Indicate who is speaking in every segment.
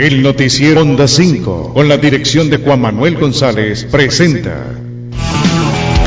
Speaker 1: El noticiero Onda 5, con la dirección de Juan Manuel González, presenta.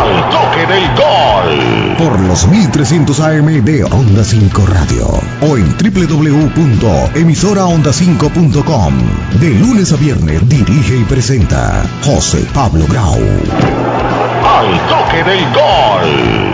Speaker 2: Al toque del gol.
Speaker 3: Por los 1300 AM de Onda 5 Radio o en www.emisoraonda5.com. De lunes a viernes dirige y presenta José Pablo Grau.
Speaker 2: Al toque del gol.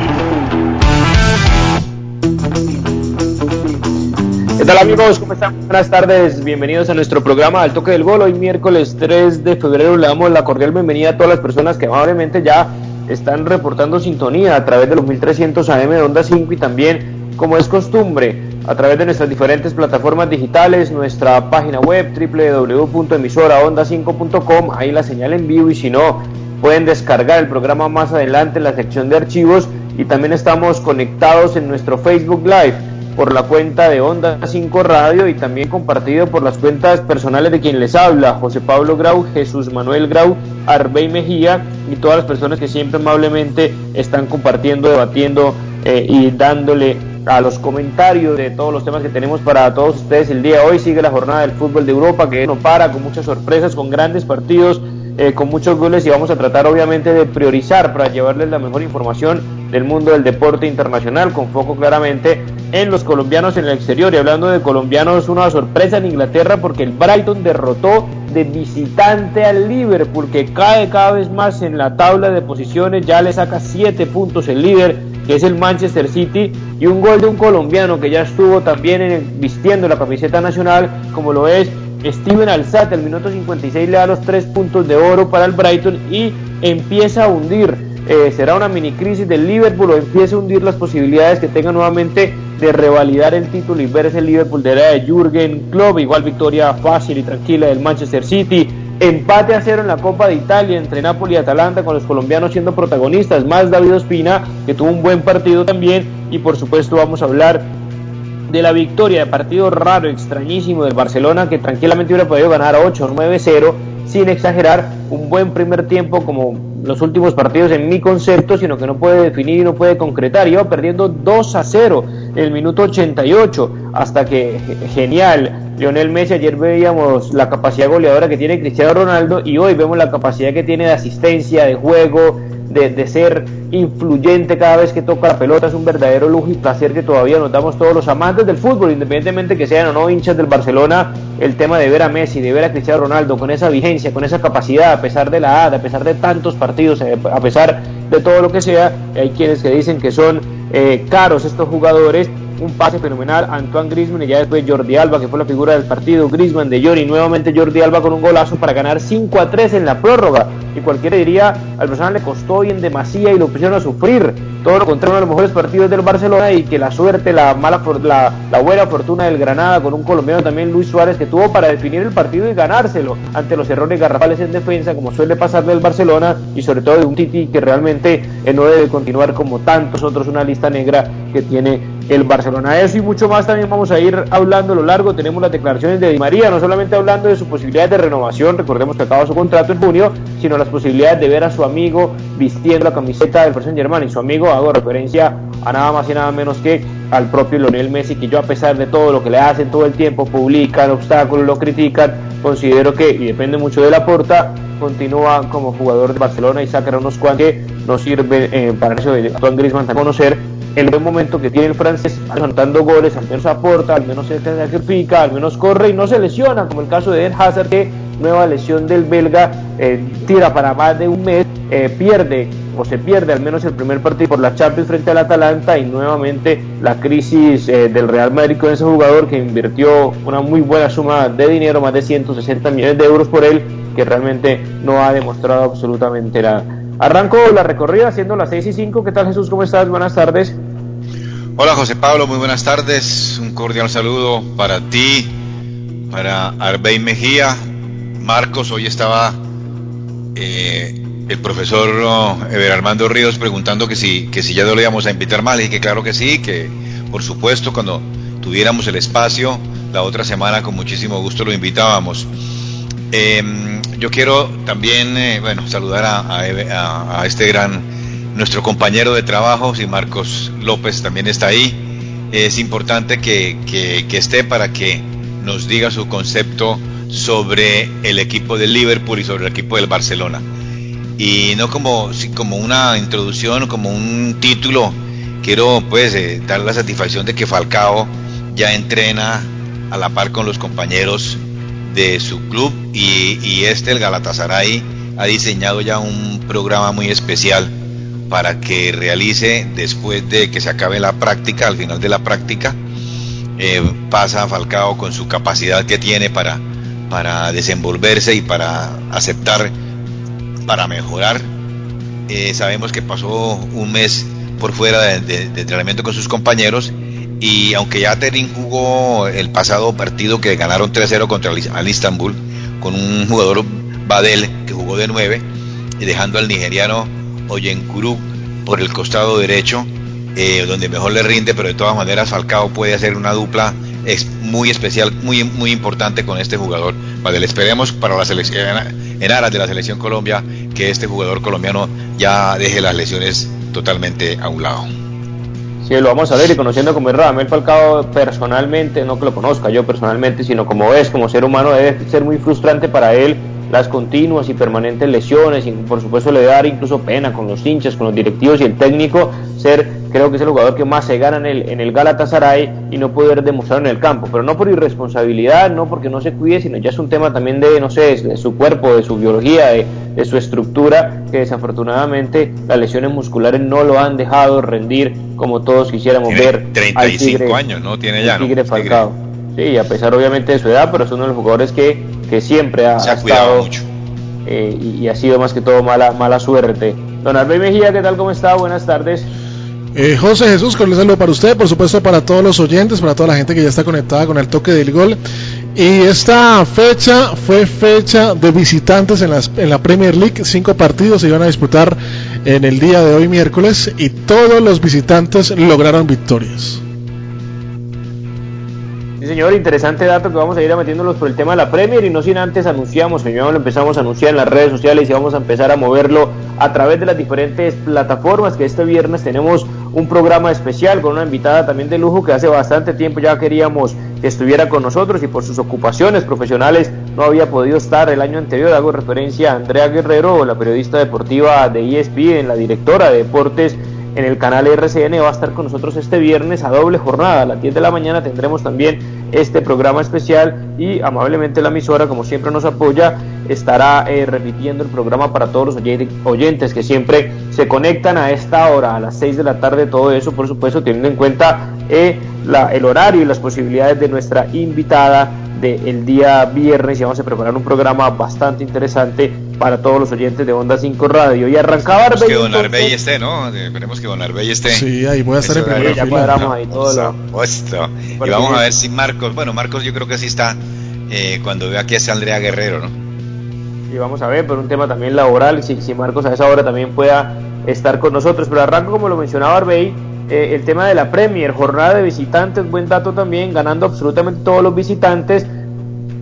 Speaker 4: ¿Qué tal amigos? ¿Cómo están? Buenas tardes, bienvenidos a nuestro programa Al Toque del Gol. Hoy miércoles 3 de febrero le damos la cordial bienvenida a todas las personas que amablemente ya están reportando sintonía a través de los 1300 AM de Onda 5 y también, como es costumbre, a través de nuestras diferentes plataformas digitales, nuestra página web www.emisoraonda5.com, ahí la señal en vivo y si no, pueden descargar el programa más adelante en la sección de archivos y también estamos conectados en nuestro Facebook Live por la cuenta de Onda 5 Radio y también compartido por las cuentas personales de quien les habla, José Pablo Grau, Jesús Manuel Grau, Arbey Mejía y todas las personas que siempre amablemente están compartiendo, debatiendo eh, y dándole a los comentarios de todos los temas que tenemos para todos ustedes el día de hoy. Sigue la jornada del fútbol de Europa que no para con muchas sorpresas, con grandes partidos, eh, con muchos goles y vamos a tratar obviamente de priorizar para llevarles la mejor información del mundo del deporte internacional con foco claramente en los colombianos en el exterior. Y hablando de colombianos, una sorpresa en Inglaterra porque el Brighton derrotó de visitante al Liverpool, que cae cada vez más en la tabla de posiciones, ya le saca 7 puntos el líder, que es el Manchester City, y un gol de un colombiano que ya estuvo también en vistiendo la camiseta nacional, como lo es Steven Alzate, al minuto 56 le da los 3 puntos de oro para el Brighton y empieza a hundir. Eh, será una mini crisis del Liverpool o empieza a hundir las posibilidades que tenga nuevamente de revalidar el título y verse el Liverpool de era de Jürgen Klopp, igual victoria fácil y tranquila del Manchester City, empate a cero en la Copa de Italia entre Napoli y Atalanta con los colombianos siendo protagonistas, más David Ospina que tuvo un buen partido también. Y por supuesto vamos a hablar de la victoria de partido raro, extrañísimo del Barcelona que tranquilamente hubiera podido ganar 8 9-0 sin exagerar, un buen primer tiempo como los últimos partidos en mi concepto, sino que no puede definir y no puede concretar. Iba perdiendo 2 a 0 en el minuto 88, hasta que genial. Lionel Messi, ayer veíamos la capacidad goleadora que tiene Cristiano Ronaldo y hoy vemos la capacidad que tiene de asistencia, de juego, de, de, ser influyente cada vez que toca la pelota. Es un verdadero lujo y placer que todavía notamos todos los amantes del fútbol, independientemente que sean o no hinchas del Barcelona, el tema de ver a Messi, de ver a Cristiano Ronaldo con esa vigencia, con esa capacidad, a pesar de la edad, a pesar de tantos partidos, eh, a pesar de todo lo que sea. Hay quienes que dicen que son eh, caros estos jugadores un pase fenomenal Antoine Griezmann y ya después Jordi Alba que fue la figura del partido Griezmann de Johnny nuevamente Jordi Alba con un golazo para ganar 5 a 3 en la prórroga y cualquiera diría al personal le costó hoy en demasía y lo pusieron a sufrir todo lo contrario uno de los mejores partidos del Barcelona y que la suerte la mala la, la buena fortuna del Granada con un colombiano también Luis Suárez que tuvo para definir el partido y ganárselo ante los errores garrafales en defensa como suele pasar del Barcelona y sobre todo de un Titi que realmente eh, no debe continuar como tantos otros una lista negra que tiene el Barcelona. Eso y mucho más también vamos a ir hablando a lo largo. Tenemos las declaraciones de Di María, no solamente hablando de su posibilidad de renovación, recordemos que acaba su contrato en junio, sino las posibilidades de ver a su amigo vistiendo la camiseta del Paris Saint Germain. Y su amigo hago referencia a nada más y nada menos que al propio Lionel Messi, que yo a pesar de todo lo que le hacen todo el tiempo, publican obstáculos, lo critican, considero que, y depende mucho de la porta, continúa como jugador de Barcelona y sacará unos cuantos que nos sirve eh, para eso de Antoine Griezmann conocer el buen momento que tiene el francés, anotando goles, al menos aporta, al menos se sacrifica, al menos corre y no se lesiona, como el caso de Eden Hazard, que nueva lesión del belga, eh, tira para más de un mes, eh, pierde o se pierde al menos el primer partido por la Champions frente al Atalanta y nuevamente la crisis eh, del Real Madrid con ese jugador que invirtió una muy buena suma de dinero, más de 160 millones de euros por él, que realmente no ha demostrado absolutamente nada. Arranco la recorrida siendo las 6 y 5. ¿Qué tal Jesús? ¿Cómo estás? Buenas tardes.
Speaker 5: Hola José Pablo, muy buenas tardes. Un cordial saludo para ti, para Arbey Mejía, Marcos, hoy estaba eh, el profesor Ever Armando Ríos preguntando que si, que si ya le íbamos a invitar más, y que claro que sí, que por supuesto cuando tuviéramos el espacio, la otra semana con muchísimo gusto lo invitábamos. Em, yo quiero también, eh, bueno, saludar a, a, este gran, nuestro compañero de trabajo, si Marcos López también está ahí. Es importante que, que esté para que nos diga su concepto sobre el equipo del Liverpool y sobre el equipo del Barcelona. Y no como, una introducción, como un título, quiero pues eh, dar la satisfacción de que Falcao ya entrena a la par con los compañeros de su club y, y este, el Galatasaray, ha diseñado ya un programa muy especial para que realice después de que se acabe la práctica, al final de la práctica, eh, pasa Falcao con su capacidad que tiene para, para desenvolverse y para aceptar, para mejorar. Eh, sabemos que pasó un mes por fuera de, entrenamiento con sus compañeros y aunque ya Terin jugó el pasado partido que ganaron 3-0 contra el, Istanbul con un jugador Badel que jugó de 9 y dejando al nigeriano Oyenkuru por el costado derecho eh, donde mejor le rinde pero de todas maneras Falcao puede hacer una dupla es muy especial, muy, muy importante con este jugador. Vale, le esperemos para la selección, en aras de la selección Colombia, que este jugador colombiano ya deje las lesiones totalmente a un lado.
Speaker 4: Sí, lo vamos a ver y conociendo como es Radamel Falcao personalmente, no que lo conozca yo personalmente, sino como es, como ser humano, debe ser muy frustrante para él las continuas y permanentes lesiones y por supuesto le debe dar incluso pena con los hinchas, con los directivos y el técnico ser creo que es el jugador que más se gana en el, en el Galatasaray y no poder demostrar en el campo, pero no por irresponsabilidad, no porque no se cuide, sino ya es un tema también de, no sé, de su cuerpo, de su biología, de, su estructura, que desafortunadamente las lesiones musculares no lo han dejado rendir como todos quisiéramos ver.
Speaker 5: 35 años, ¿no? Tiene ya,
Speaker 4: Tigre Falcao. Sí, a pesar obviamente de su edad, pero es uno de los jugadores que, que siempre ha, estado mucho. Eh, y, ha sido más que todo mala, mala suerte. Don Albert Mejía, ¿qué tal? ¿Cómo está? Buenas tardes.
Speaker 6: Eh, José Jesús, con saludo para usted, por supuesto para todos los oyentes, para toda la gente que ya está conectada con el toque del gol. Y esta fecha fue fecha de visitantes en, en la Premier League. Cinco partidos se iban a disputar en el día de hoy miércoles y todos los visitantes lograron victorias
Speaker 4: señor, interesante dato que vamos a ir metiéndolos por el tema de la Premier y no sin antes anunciamos, ya lo empezamos a anunciar en las redes sociales y vamos a empezar a moverlo a través de las diferentes plataformas que este viernes tenemos un programa especial con una invitada también de lujo que hace bastante tiempo ya queríamos que estuviera con nosotros y por sus ocupaciones profesionales no había podido estar el año anterior. Hago referencia a Andrea Guerrero, la periodista deportiva de ESPN, la directora de deportes en el canal RCN va a estar con nosotros este viernes a doble jornada. A las 10 de la mañana tendremos también este programa especial y amablemente la emisora, como siempre nos apoya, estará eh, repitiendo el programa para todos los oyentes que siempre se conectan a esta hora, a las 6 de la tarde, todo eso por supuesto teniendo en cuenta eh, el horario y las posibilidades de nuestra invitada del día viernes y vamos a preparar un programa bastante interesante para todos los oyentes de Onda 5 Radio. Y arrancaba
Speaker 5: Arbey. que Don Arbey esté, ¿no? Esperemos que Don Arbey esté.
Speaker 6: Sí, ahí voy a estar en primera
Speaker 4: Ya cuadramos ahí todo lo...
Speaker 5: Y vamos a ver si Marcos, bueno, Marcos yo creo que sí está eh, cuando vea que es Andrea Guerrero, ¿no?
Speaker 4: Y vamos a ver, por un tema también laboral, si, si Marcos a esa hora también pueda estar con nosotros. Pero arranco, como lo mencionaba Arbey, eh, el tema de la Premier, jornada de visitantes, buen dato también, ganando absolutamente todos los visitantes.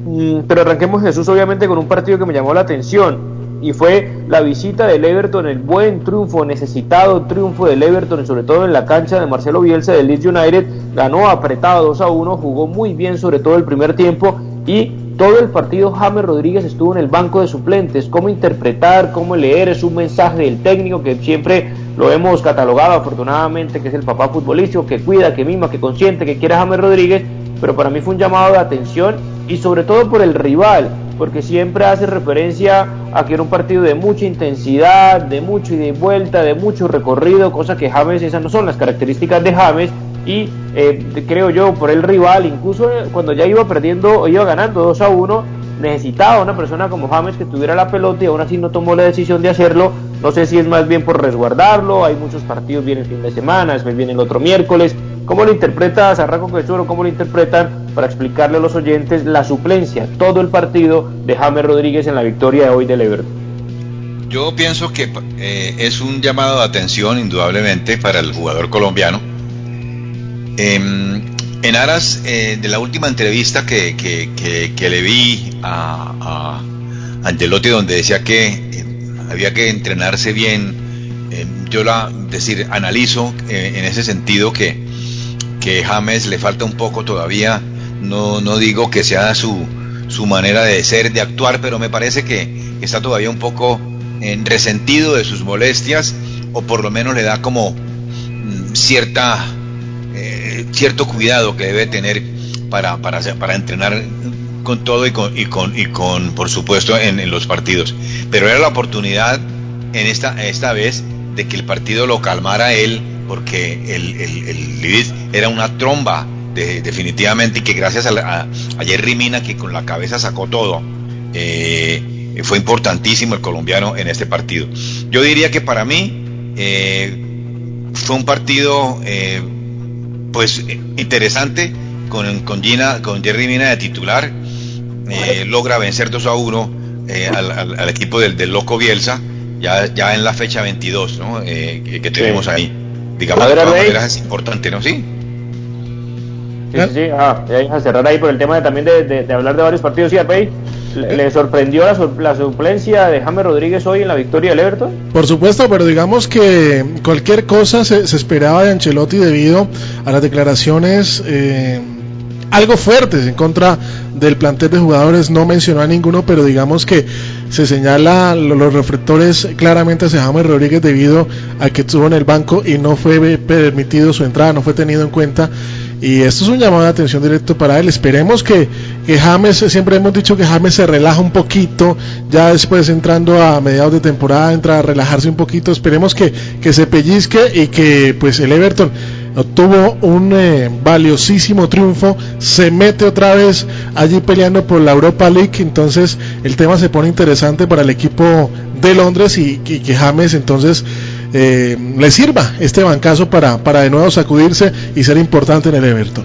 Speaker 4: Mm, pero arranquemos Jesús obviamente con un partido que me llamó la atención y fue la visita del Everton, el buen triunfo, necesitado triunfo del Everton, sobre todo en la cancha de Marcelo Bielsa del Leeds United, ganó apretado 2 a 1, jugó muy bien sobre todo el primer tiempo y todo el partido James Rodríguez estuvo en el banco de suplentes, cómo interpretar, cómo leer, es un mensaje del técnico que siempre lo hemos catalogado afortunadamente, que es el papá futbolístico, que cuida, que mima, que consiente, que quiere a James Rodríguez, pero para mí fue un llamado de atención y sobre todo por el rival, porque siempre hace referencia a que era un partido de mucha intensidad, de mucho ida y vuelta, de mucho recorrido, cosa que James, esas no son las características de James, y eh, creo yo por el rival, incluso cuando ya iba perdiendo o iba ganando 2 a 1, necesitaba una persona como James que tuviera la pelota y aún así no tomó la decisión de hacerlo. No sé si es más bien por resguardarlo, hay muchos partidos, viene el fin de semana, después viene el otro miércoles. ¿Cómo lo interpretas, Arranco Quechoro? ¿Cómo lo interpretan para explicarle a los oyentes la suplencia, todo el partido de James Rodríguez en la victoria de hoy del Everton.
Speaker 5: Yo pienso que eh, es un llamado de atención indudablemente para el jugador colombiano. Em, en aras eh, de la última entrevista que, que, le vi a, a, Angelotti donde decía que había que entrenarse bien, em, yo la decir analizo en ese sentido que, que James le falta un poco todavía, no, no digo que sea su, su manera de ser, de actuar, pero me parece que está todavía un poco en resentido de sus molestias o por lo menos le da como mm, cierta eh, cierto cuidado que debe tener para, para, para entrenar con todo y con, y con, y con por supuesto en, los partidos pero era la oportunidad en esta, esta vez de que el partido lo calmara él porque el, el, el era una tromba definitivamente y que gracias a, a, a Jerry Mina que con la cabeza sacó todo eh, fue importantísimo el colombiano en este partido. Yo diría que para mí eh, fue un partido eh, pues interesante con, con, Gina, con Jerry Mina de titular, logra vencer 2 a 1 al, equipo del, del, Loco Bielsa, ya, ya en la fecha 22 ¿no? que, tenemos ahí. Digamos, de todas maneras es importante, ¿no? Sí.
Speaker 4: Sí, sí, Ah, a cerrar ahí por el tema de, también de, de, hablar de varios partidos. ¿Sí, Arpey? ¿Le sorprendió la, suplencia de James Rodríguez hoy en la victoria del Everton?
Speaker 6: Por supuesto, pero digamos que cualquier cosa se, esperaba de Ancelotti debido a las declaraciones eh, algo fuertes en contra del plantel de jugadores. No mencionó a ninguno, pero digamos que se señala los reflectores claramente hacia James Rodríguez debido a que estuvo en el banco y no fue permitido su entrada, no fue tenido en cuenta y esto es un llamado de atención directo para él. Esperemos que, que James, siempre hemos dicho que James se relaja un poquito, ya después entrando a mediados de temporada, entra a relajarse un poquito. Esperemos que, que se pellizque y que pues el Everton obtuvo un eh, valiosísimo triunfo, se mete otra vez allí peleando por la Europa League, entonces el tema se pone interesante para el equipo de Londres y, y que James entonces eh, le sirva este bancazo para, para de nuevo sacudirse y ser importante en el Everton.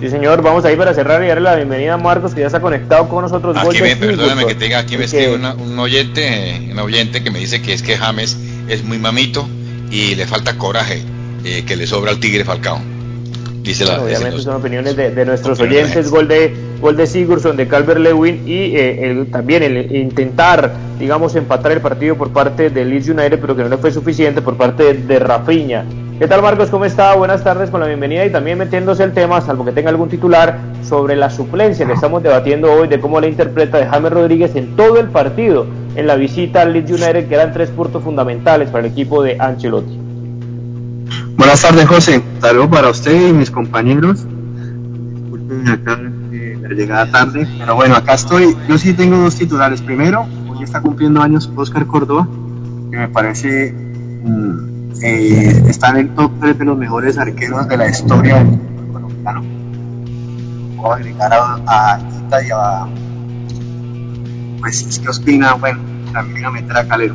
Speaker 4: Sí, señor, vamos ahí para cerrar y darle la bienvenida a Marcos, que ya está conectado con nosotros.
Speaker 5: Aquí me, perdóname que tenga, aquí me escribe un oyente, un oyente que me dice que es que James es muy mamito y le falta coraje, eh, que le sobra al Tigre Falcao
Speaker 4: obviamente son opiniones de, nuestros oyentes, gol de, gol de Sigurdsson, de Calvert Lewin y eh, también el intentar, digamos, empatar el partido por parte de Leeds United, pero que no le fue suficiente por parte de, Rafiña. ¿Qué tal Marcos? ¿Cómo está? Buenas tardes con la bienvenida y también metiéndose el tema, salvo que tenga algún titular, sobre la suplencia que estamos debatiendo hoy de cómo la interpreta de James Rodríguez en todo el partido en la visita al Leeds United, que eran tres puntos fundamentales para el equipo de Ancelotti.
Speaker 7: Buenas tardes, José. Saludos para usted y mis compañeros. Disculpen acá eh, la llegada tarde, pero bueno, acá estoy. Yo sí tengo dos titulares. Primero, hoy está cumpliendo años Oscar Córdoba, que me parece mm, eh, está en el top 3 de los mejores arqueros de la historia del fútbol colombiano. Puedo agregar a, a Ita y a. Pues es que Ospina, bueno, también a meter a Calero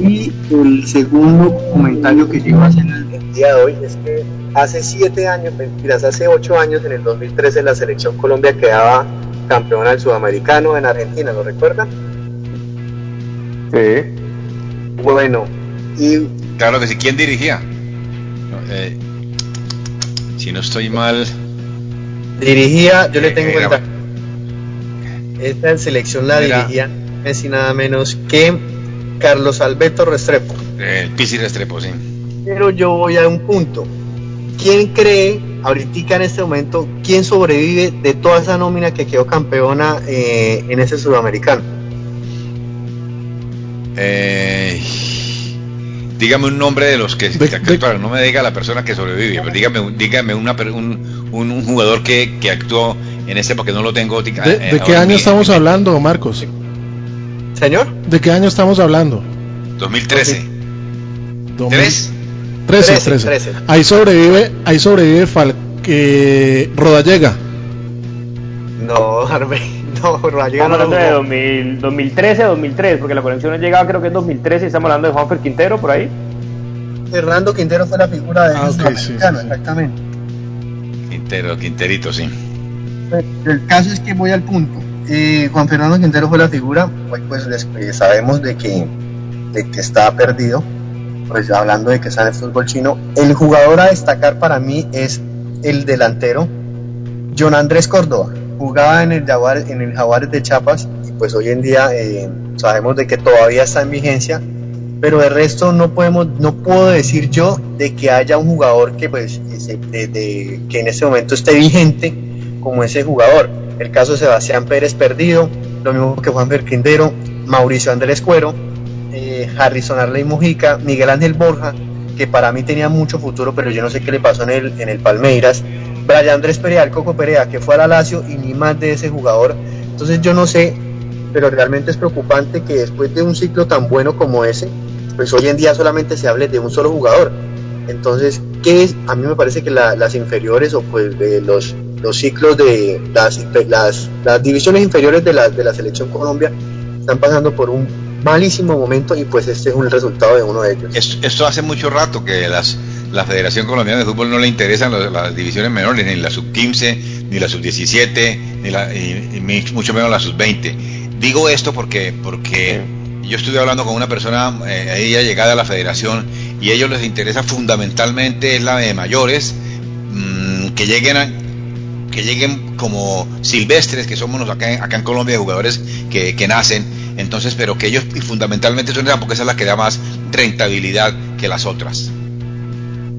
Speaker 7: y el segundo comentario que quiero hacer el día de hoy es que hace siete años, mentiras, hace ocho años, en el 2013, la selección Colombia quedaba campeona del sudamericano en Argentina, ¿lo recuerdan?
Speaker 4: Sí.
Speaker 7: Bueno, y.
Speaker 5: Claro que sí, ¿quién dirigía? Eh, si no estoy mal.
Speaker 7: Dirigía, yo le tengo cuenta. Esta selección la dirigía, es nada menos que Carlos Alberto Restrepo.
Speaker 5: El Pisi Restrepo, sí.
Speaker 7: Pero yo voy a un punto. ¿Quién cree, ahorita en este momento, quién sobrevive de toda esa nómina que quedó campeona eh, en ese sudamericano?
Speaker 5: Eh, dígame un nombre de los que, no me diga la persona que sobrevive, pero dígame, dígame una, un, un, jugador que, que, actuó en este porque no lo tengo.
Speaker 6: ¿De, eh, qué año estamos hablando, Marcos?
Speaker 7: Señor.
Speaker 6: ¿De qué año estamos hablando?
Speaker 5: 2013.
Speaker 6: ¿Tres? 13, 13, Ahí sobrevive, ahí sobrevive Fal Rodallega.
Speaker 7: No, no, Rodallega
Speaker 4: estamos hablando de 2013 2003, porque la conexión llegaba creo que en 2013 y estamos hablando de Juanfer Quintero por ahí.
Speaker 7: Hernando Quintero fue la figura de ah, okay, sí, exactamente.
Speaker 5: Quintero, Quinterito, sí.
Speaker 7: El caso es que voy al punto. Eh, Juan Fernando Quintero fue la figura, hoy pues eh, sabemos de que, de que está perdido, pues hablando de que sale el fútbol chino. El jugador a destacar para mí es el delantero, John Andrés Córdoba. Jugaba en el, Jaguar, en el Jaguares de Chiapas y pues hoy en día eh, sabemos de que todavía está en vigencia, pero de resto no podemos, no puedo decir yo de que haya un jugador que pues de, que en este momento esté vigente como ese jugador. El caso de Sebastián Pérez perdido, lo mismo que Juan Quindero, Mauricio Andrés Cuero, eh, Harrison Arley Mujica, Miguel Ángel Borja, que para mí tenía mucho futuro, pero yo no sé qué le pasó en el, en el Palmeiras. Brian Andrés Perea, el Coco Perea, que fue a la Lazio y ni más de ese jugador. Entonces yo no sé, pero realmente es preocupante que después de un ciclo tan bueno como ese, pues hoy en día solamente se hable de un solo jugador. Entonces, ¿qué es? A mí me parece que las inferiores o pues de los, los ciclos de las, las, las divisiones inferiores de la, de la selección Colombia están pasando por un malísimo momento y pues este es un resultado de uno de ellos.
Speaker 5: Esto, hace mucho rato que las, la Federación Colombiana de Fútbol no le interesan las, divisiones menores, ni la sub-15, ni la sub-17, ni, la, mucho menos la sub-20. Digo esto porque, porque yo estuve hablando con una persona, eh, ella llegada a la federación, y a ellos les interesa fundamentalmente es la de mayores, mm, que lleguen a, que lleguen como silvestres, que somos acá, acá en Colombia, jugadores que, nacen, entonces, pero que ellos fundamentalmente son esa, porque esa es la que da más rentabilidad que las otras.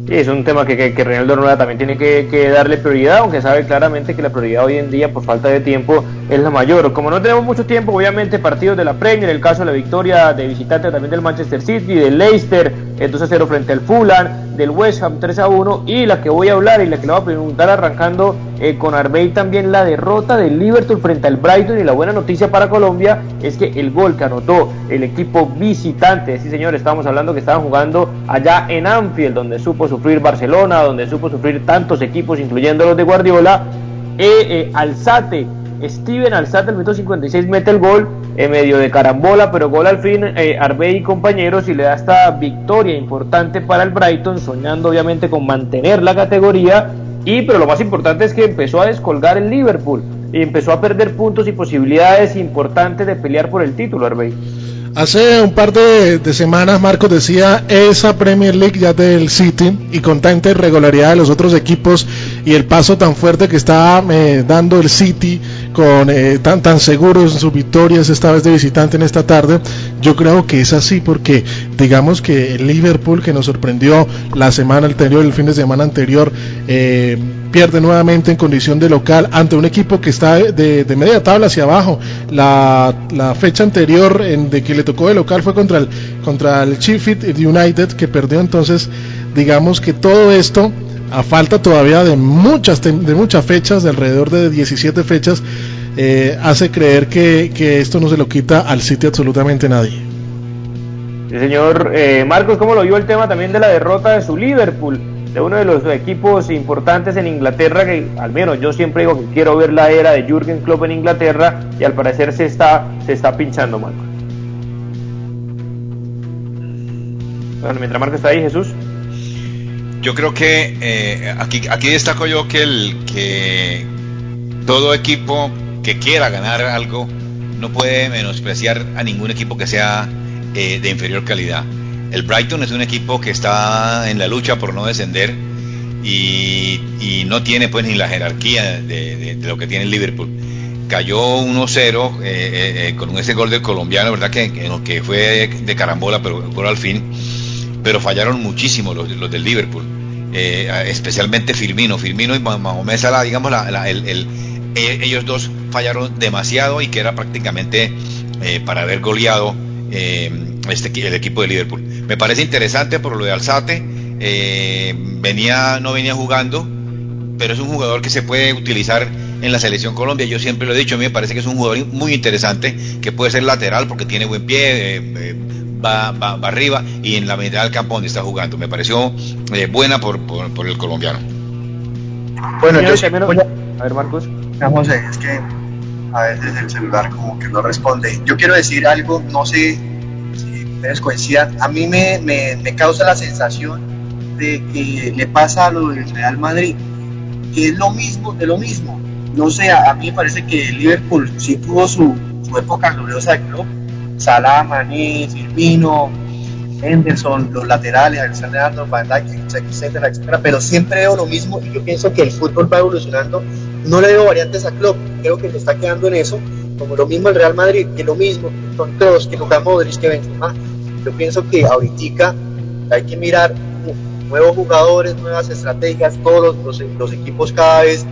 Speaker 4: Sí, es un tema que, que, que Reinaldo Rueda también tiene que, darle prioridad, aunque sabe claramente que la prioridad hoy en día, por falta de tiempo, es la mayor. Como no tenemos mucho tiempo, obviamente partidos de la Premier, el caso de la victoria de visitante también del Manchester City, del Leicester, entonces 0 frente al Fulham, del West Ham 3 a 1, y la que voy a hablar y la que le voy a preguntar arrancando eh, con Arbey también la derrota del Liverpool frente al Brighton y la buena noticia para Colombia es que el gol que anotó el equipo visitante, sí señor, estamos hablando que estaban jugando allá en Anfield, donde supo sufrir Barcelona, donde supo sufrir tantos equipos, incluyendo los de Guardiola, eh, eh, Alzate, Steven Alzate, el minuto 56 mete el gol en medio de carambola, pero gol al fin, eh, Arbey y compañeros, y le da esta victoria importante para el Brighton, soñando obviamente con mantener la categoría, y pero lo más importante es que empezó a descolgar el Liverpool, y empezó a perder puntos y posibilidades importantes de pelear por el título, Arbey.
Speaker 6: Hace un par de, semanas Marcos decía esa Premier League ya del City y con tanta irregularidad de los otros equipos y el paso tan fuerte que está eh, dando el City con eh, tan tan seguros en sus victorias esta vez de visitante en esta tarde yo creo que es así porque digamos que el Liverpool que nos sorprendió la semana anterior el fin de semana anterior eh, pierde nuevamente en condición de local ante un equipo que está de, media tabla hacia abajo. La, fecha anterior en de que le tocó de local fue contra el, contra el Sheffield United que perdió entonces, digamos que todo esto a falta todavía de muchas de muchas fechas, de alrededor de 17 fechas, eh, hace creer que, esto no se lo quita al City absolutamente nadie.
Speaker 4: Sí, señor eh, Marcos, ¿cómo lo vio el tema también de la derrota de su Liverpool? de uno de los equipos importantes en Inglaterra, que al menos yo siempre digo que quiero ver la era de Jürgen Klopp en Inglaterra y al parecer se está, se está pinchando, Marco. Bueno, mientras Marco está ahí, Jesús.
Speaker 5: Yo creo que eh, aquí, aquí destaco yo que, el, que todo equipo que quiera ganar algo no puede menospreciar a ningún equipo que sea eh, de inferior calidad el Brighton es un equipo que está en la lucha por no descender y, no tiene pues ni la jerarquía de, lo que tiene el Liverpool. Cayó 1-0 eh, eh, eh, con ese gol del colombiano, ¿verdad? Que, que fue de, carambola, pero gol al fin. Pero fallaron muchísimo los, los del Liverpool. especialmente Firmino. Firmino y Mahomet Salah, digamos, ellos dos fallaron demasiado y que era prácticamente para haber goleado este, el equipo de Liverpool. Me parece interesante por lo de Alzate. Eh, venía, no venía jugando, pero es un jugador que se puede utilizar en la selección Colombia. Yo siempre lo he dicho, a mí me parece que es un jugador muy interesante, que puede ser lateral porque tiene buen pie, eh, eh, va, va, arriba y en la mitad del campo donde está jugando. Me pareció buena por, por, el colombiano.
Speaker 7: Bueno, yo A ver, Marcos. Vamos es que a veces el celular como que no responde. Yo quiero decir algo, no sé a mí me, me, causa la sensación de que le pasa a lo del Real Madrid. porque es lo mismo de lo mismo. No sé, a, mí me parece que el Liverpool sí tuvo su, su época gloriosa de club. Salah, Mané, Firmino, Henderson, los laterales, Alexander Arnold, Van Dijk, etcétera, etcétera, pero siempre veo lo mismo y yo pienso que el fútbol va evolucionando. No le veo variantes a Klopp, creo que se está quedando en eso, como lo mismo el Real Madrid, que lo mismo, con todos, que Luka Modric, que Benzema. Yo pienso que ahorita hay que mirar nuevos jugadores, nuevas estrategias, todos los equipos cada vez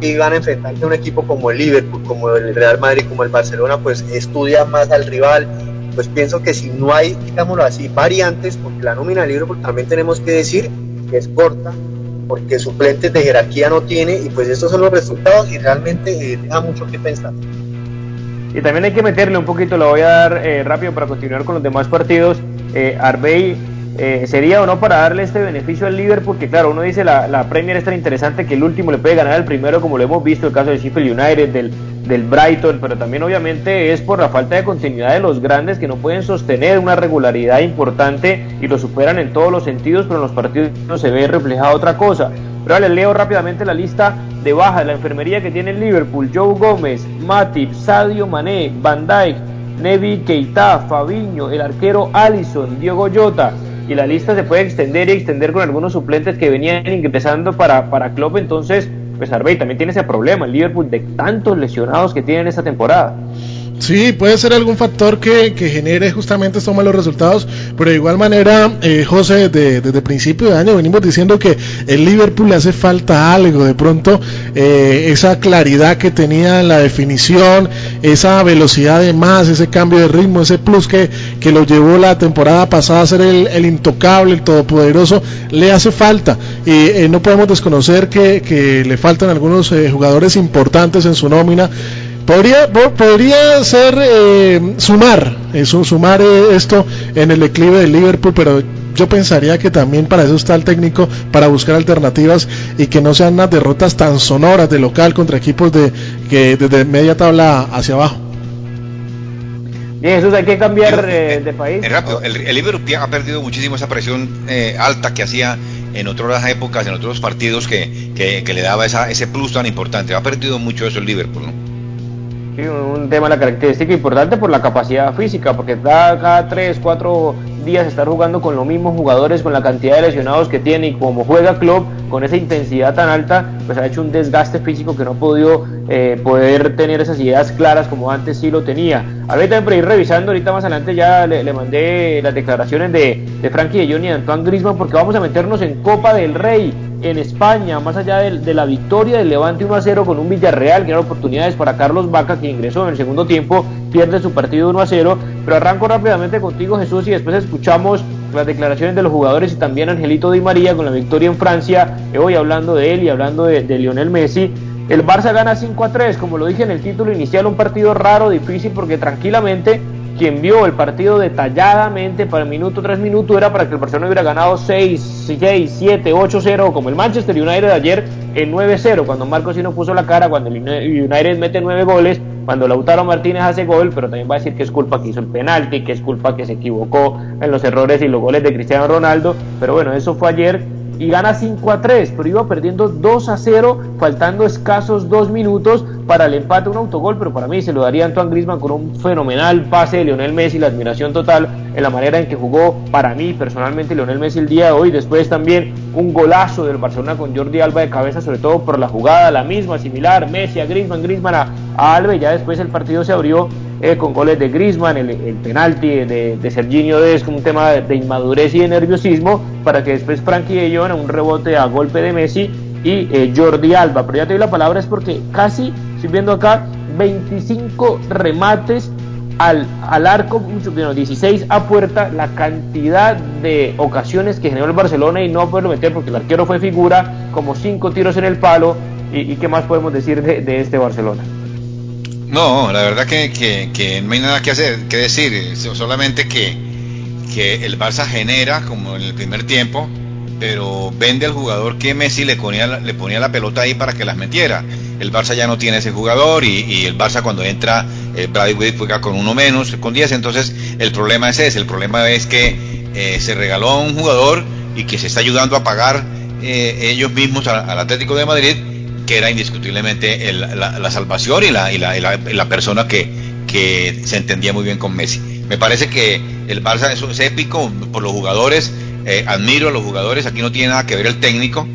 Speaker 7: que van a enfrentarse a un equipo como el Liverpool, como el Real Madrid, como el Barcelona, pues estudian más al rival, pues pienso que si no hay, digámoslo así, variantes, porque la nómina del Liverpool también tenemos que decir que es corta, porque suplentes de jerarquía no tiene, y pues estos son los resultados y realmente eh, deja mucho que pensar.
Speaker 4: Y también hay que meterle un poquito, lo voy a dar eh, rápido para continuar con los demás partidos. Eh, Arbey eh, sería o no para darle este beneficio al Liverpool, que claro, uno dice la, la Premier es tan interesante que el último le puede ganar al primero, como lo hemos visto, el caso del Sheffield United, del, del Brighton, pero también obviamente es por la falta de continuidad de los grandes que no pueden sostener una regularidad importante y lo superan en todos los sentidos, pero en los partidos no se ve reflejada otra cosa. Pero les leo rápidamente la lista de baja de la enfermería que tiene el Liverpool. Joe Gómez, Matip, Sadio Mané, Van Dijk, Nevi Keita, Fabiño, el arquero Allison, Diego Jota, y la lista se puede extender y extender con algunos suplentes que venían ingresando para, para Klopp, entonces pues Arbey también tiene ese problema, el Liverpool de tantos lesionados que tiene en esta temporada.
Speaker 6: Sí, puede ser algún factor que, que, genere justamente estos malos resultados, pero de igual manera, eh, José, desde, desde principio de año venimos diciendo que el Liverpool le hace falta algo, de pronto eh, esa claridad que tenía en la definición, esa velocidad de más, ese cambio de ritmo, ese plus que, que lo llevó la temporada pasada a ser el, el intocable, el todopoderoso, le hace falta. Y eh, no podemos desconocer que, que le faltan algunos eh, jugadores importantes en su nómina. Podría, podría ser eh, sumar, eso, sumar eh, esto en el declive del Liverpool, pero yo pensaría que también para eso está el técnico, para buscar alternativas y que no sean unas derrotas tan sonoras de local contra equipos de que desde media tabla hacia abajo.
Speaker 4: Bien, Jesús, hay que cambiar eh, de país.
Speaker 5: Es rápido, el, el, Liverpool ha perdido muchísimo esa presión eh, alta que hacía en otras épocas, en otros partidos que, que, que le daba esa, ese plus tan importante. Ha perdido mucho eso el Liverpool, ¿no?
Speaker 4: Sí, un tema de la característica importante por la capacidad física, porque da cada 3, 4 días estar jugando con los mismos jugadores, con la cantidad de lesionados que tiene y como juega Club con esa intensidad tan alta, pues ha hecho un desgaste físico que no ha podido eh, poder tener esas ideas claras como antes sí lo tenía. Ahorita también para ir revisando, ahorita más adelante ya le, mandé las declaraciones de, de Frankie de Jong y de Antoine Griezmann porque vamos a meternos en Copa del Rey en España, más allá de, la victoria del Levante 1 a 0 con un Villarreal, que era oportunidades para Carlos Vaca, que ingresó en el segundo tiempo, pierde su partido 1 a 0. Pero arranco rápidamente contigo, Jesús, y después escuchamos las declaraciones de los jugadores y también Angelito Di María con la victoria en Francia. Hoy hablando de él y hablando de, de Lionel Messi. El Barça gana 5 a 3, como lo dije en el título inicial, un partido raro, difícil, porque tranquilamente quien vio el partido detalladamente para minuto tras minuto era para que el Barcelona hubiera ganado 6, 6, 7, 8, 0 como el Manchester United ayer en 9-0 cuando Marcos no puso la cara, cuando el United mete 9 goles, cuando Lautaro Martínez hace gol, pero también va a decir que es culpa que hizo el penalti, que es culpa que se equivocó en los errores y los goles de Cristiano Ronaldo, pero bueno, eso fue ayer y gana 5 a 3, pero iba perdiendo 2 a 0, faltando escasos 2 minutos para el empate, un autogol, pero para mí se lo daría Antoine Griezmann con un fenomenal pase de Lionel Messi, la admiración total en la manera en que jugó para mí personalmente Lionel Messi el día de hoy, después también un golazo del Barcelona con Jordi Alba de cabeza, sobre todo por la jugada, la misma, similar, Messi a Griezmann, Griezmann a, a Alba, ya después el partido se abrió eh, con goles de Griezmann, el, penalti de, de Serginho como un tema de, de, inmadurez y de nerviosismo, para que después Frankie de Jong un rebote a golpe de Messi y eh, Jordi Alba. Pero ya te doy la palabra es porque casi, estoy viendo acá, 25 remates al, al arco, bueno, 16 a puerta, la cantidad de ocasiones que generó el Barcelona y no poderlo meter porque el arquero fue figura, como 5 tiros en el palo. ¿Y, qué más podemos decir de, de este Barcelona?
Speaker 5: No, la verdad que, que, que, no hay nada que hacer, que decir, solamente que, que el Barça genera, como en el primer tiempo, pero vende al jugador que Messi le ponía, le ponía la pelota ahí para que las metiera. El Barça ya no tiene ese jugador y, y el Barça cuando entra, eh, Bradley juega con uno menos, con 10, entonces el problema es ese, el problema es que eh, se regaló a un jugador y que se está ayudando a pagar eh, ellos mismos al, Atlético de Madrid, que era indiscutiblemente la, salvación y la, y la, persona que, que se entendía muy bien con Messi. Me parece que el Barça es, épico por los jugadores, eh, admiro a los jugadores, aquí no tiene nada que ver el técnico.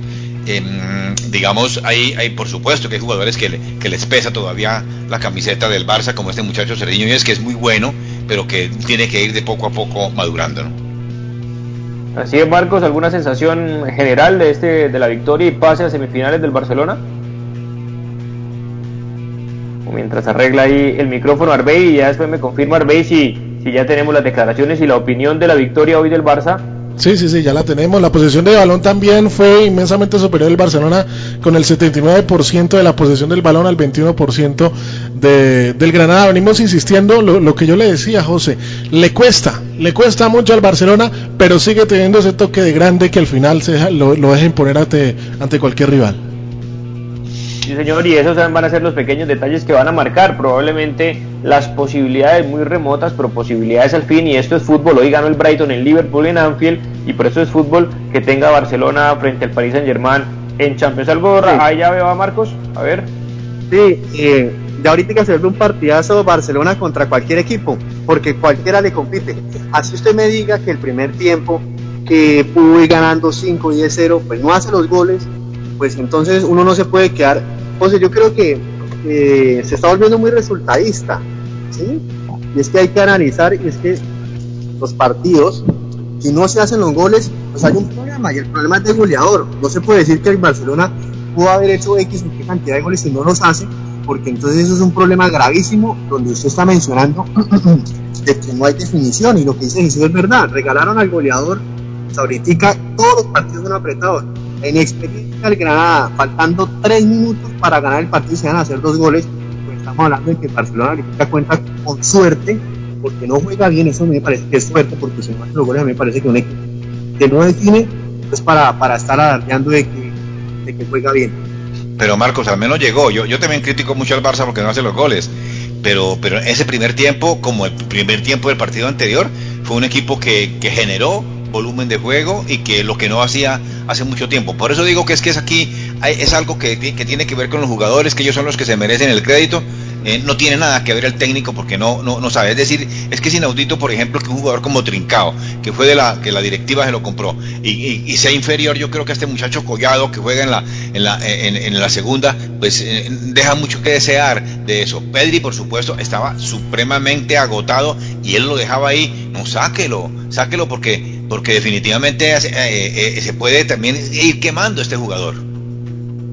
Speaker 5: Em, digamos, hay, hay por supuesto que hay jugadores que, les pesa todavía la camiseta del Barça, como este muchacho Cerdiño, y es que es muy bueno, pero que tiene que ir de poco a poco madurando. ¿no?
Speaker 4: Así es, Marcos, ¿alguna sensación general de este de la victoria y pase a semifinales del Barcelona? Mientras arregla ahí el micrófono Arbey y ya después me confirma Arbey si, si ya tenemos las declaraciones y la opinión de la victoria hoy del Barça
Speaker 6: Sí, sí, sí, ya la tenemos. La posesión de balón también fue inmensamente superior el Barcelona con el 79% de la posesión del balón al 21% de, del Granada. Venimos insistiendo lo, que yo le decía, José, le cuesta, le cuesta mucho al Barcelona, pero sigue teniendo ese toque de grande que al final se lo, lo dejen poner ante, ante cualquier rival.
Speaker 4: Sí, señor, y esos van a ser los pequeños detalles que van a marcar probablemente las posibilidades muy remotas, pero posibilidades al fin, y esto es fútbol. Hoy ganó el Brighton en Liverpool, en Anfield, y por eso es fútbol que tenga Barcelona frente al Paris Saint-Germain en Champions. ¿Algo ahí ya veo a Marcos? A ver.
Speaker 7: Sí, eh, de ahorita que se ve un partidazo Barcelona contra cualquier equipo, porque cualquiera le compite. Así usted me diga que el primer tiempo que pudo ir ganando 5 y 0, pues no hace los goles, pues entonces uno no se puede quedar. José, yo creo que se está volviendo muy resultadista, ¿sí? Y es que hay que analizar, y es que los partidos, si no se hacen los goles, pues hay un problema, y el problema es de goleador. No se puede decir que el Barcelona pudo haber hecho X o qué cantidad de goles y no los hace, porque entonces eso es un problema gravísimo donde usted está mencionando de que no hay definición, y lo que dice Jesús es verdad, regalaron al goleador, ahorita todos los partidos son apretados en experiencia el Granada, faltando tres minutos para ganar el partido se van a hacer dos goles, pues estamos hablando de que Barcelona cuenta con suerte, porque no juega bien, eso me parece que es suerte, porque si no hace los goles me parece que un equipo que no define es para, para estar alardeando de que, de que juega bien.
Speaker 5: Pero Marcos, al menos llegó. Yo, yo también critico mucho al Barça porque no hace los goles. Pero, pero ese primer tiempo, como el primer tiempo del partido anterior, fue un equipo que generó, volumen de juego y que lo que no hacía hace mucho tiempo. Por eso digo que es que es aquí es algo que, que tiene que ver con los jugadores, que ellos son los que se merecen el crédito eh, no tiene nada que ver el técnico porque no, no, no sabe. Es decir, es que es inaudito, por ejemplo, que un jugador como Trincao, que fue de la, que la directiva se lo compró, y, sea inferior, yo creo que este muchacho Collado que juega en la, en la, en, la segunda, pues eh, deja mucho que desear de eso. Pedri, por supuesto, estaba supremamente agotado y él lo dejaba ahí. No, sáquelo, sáquelo porque, porque definitivamente eh, se puede también ir quemando este jugador.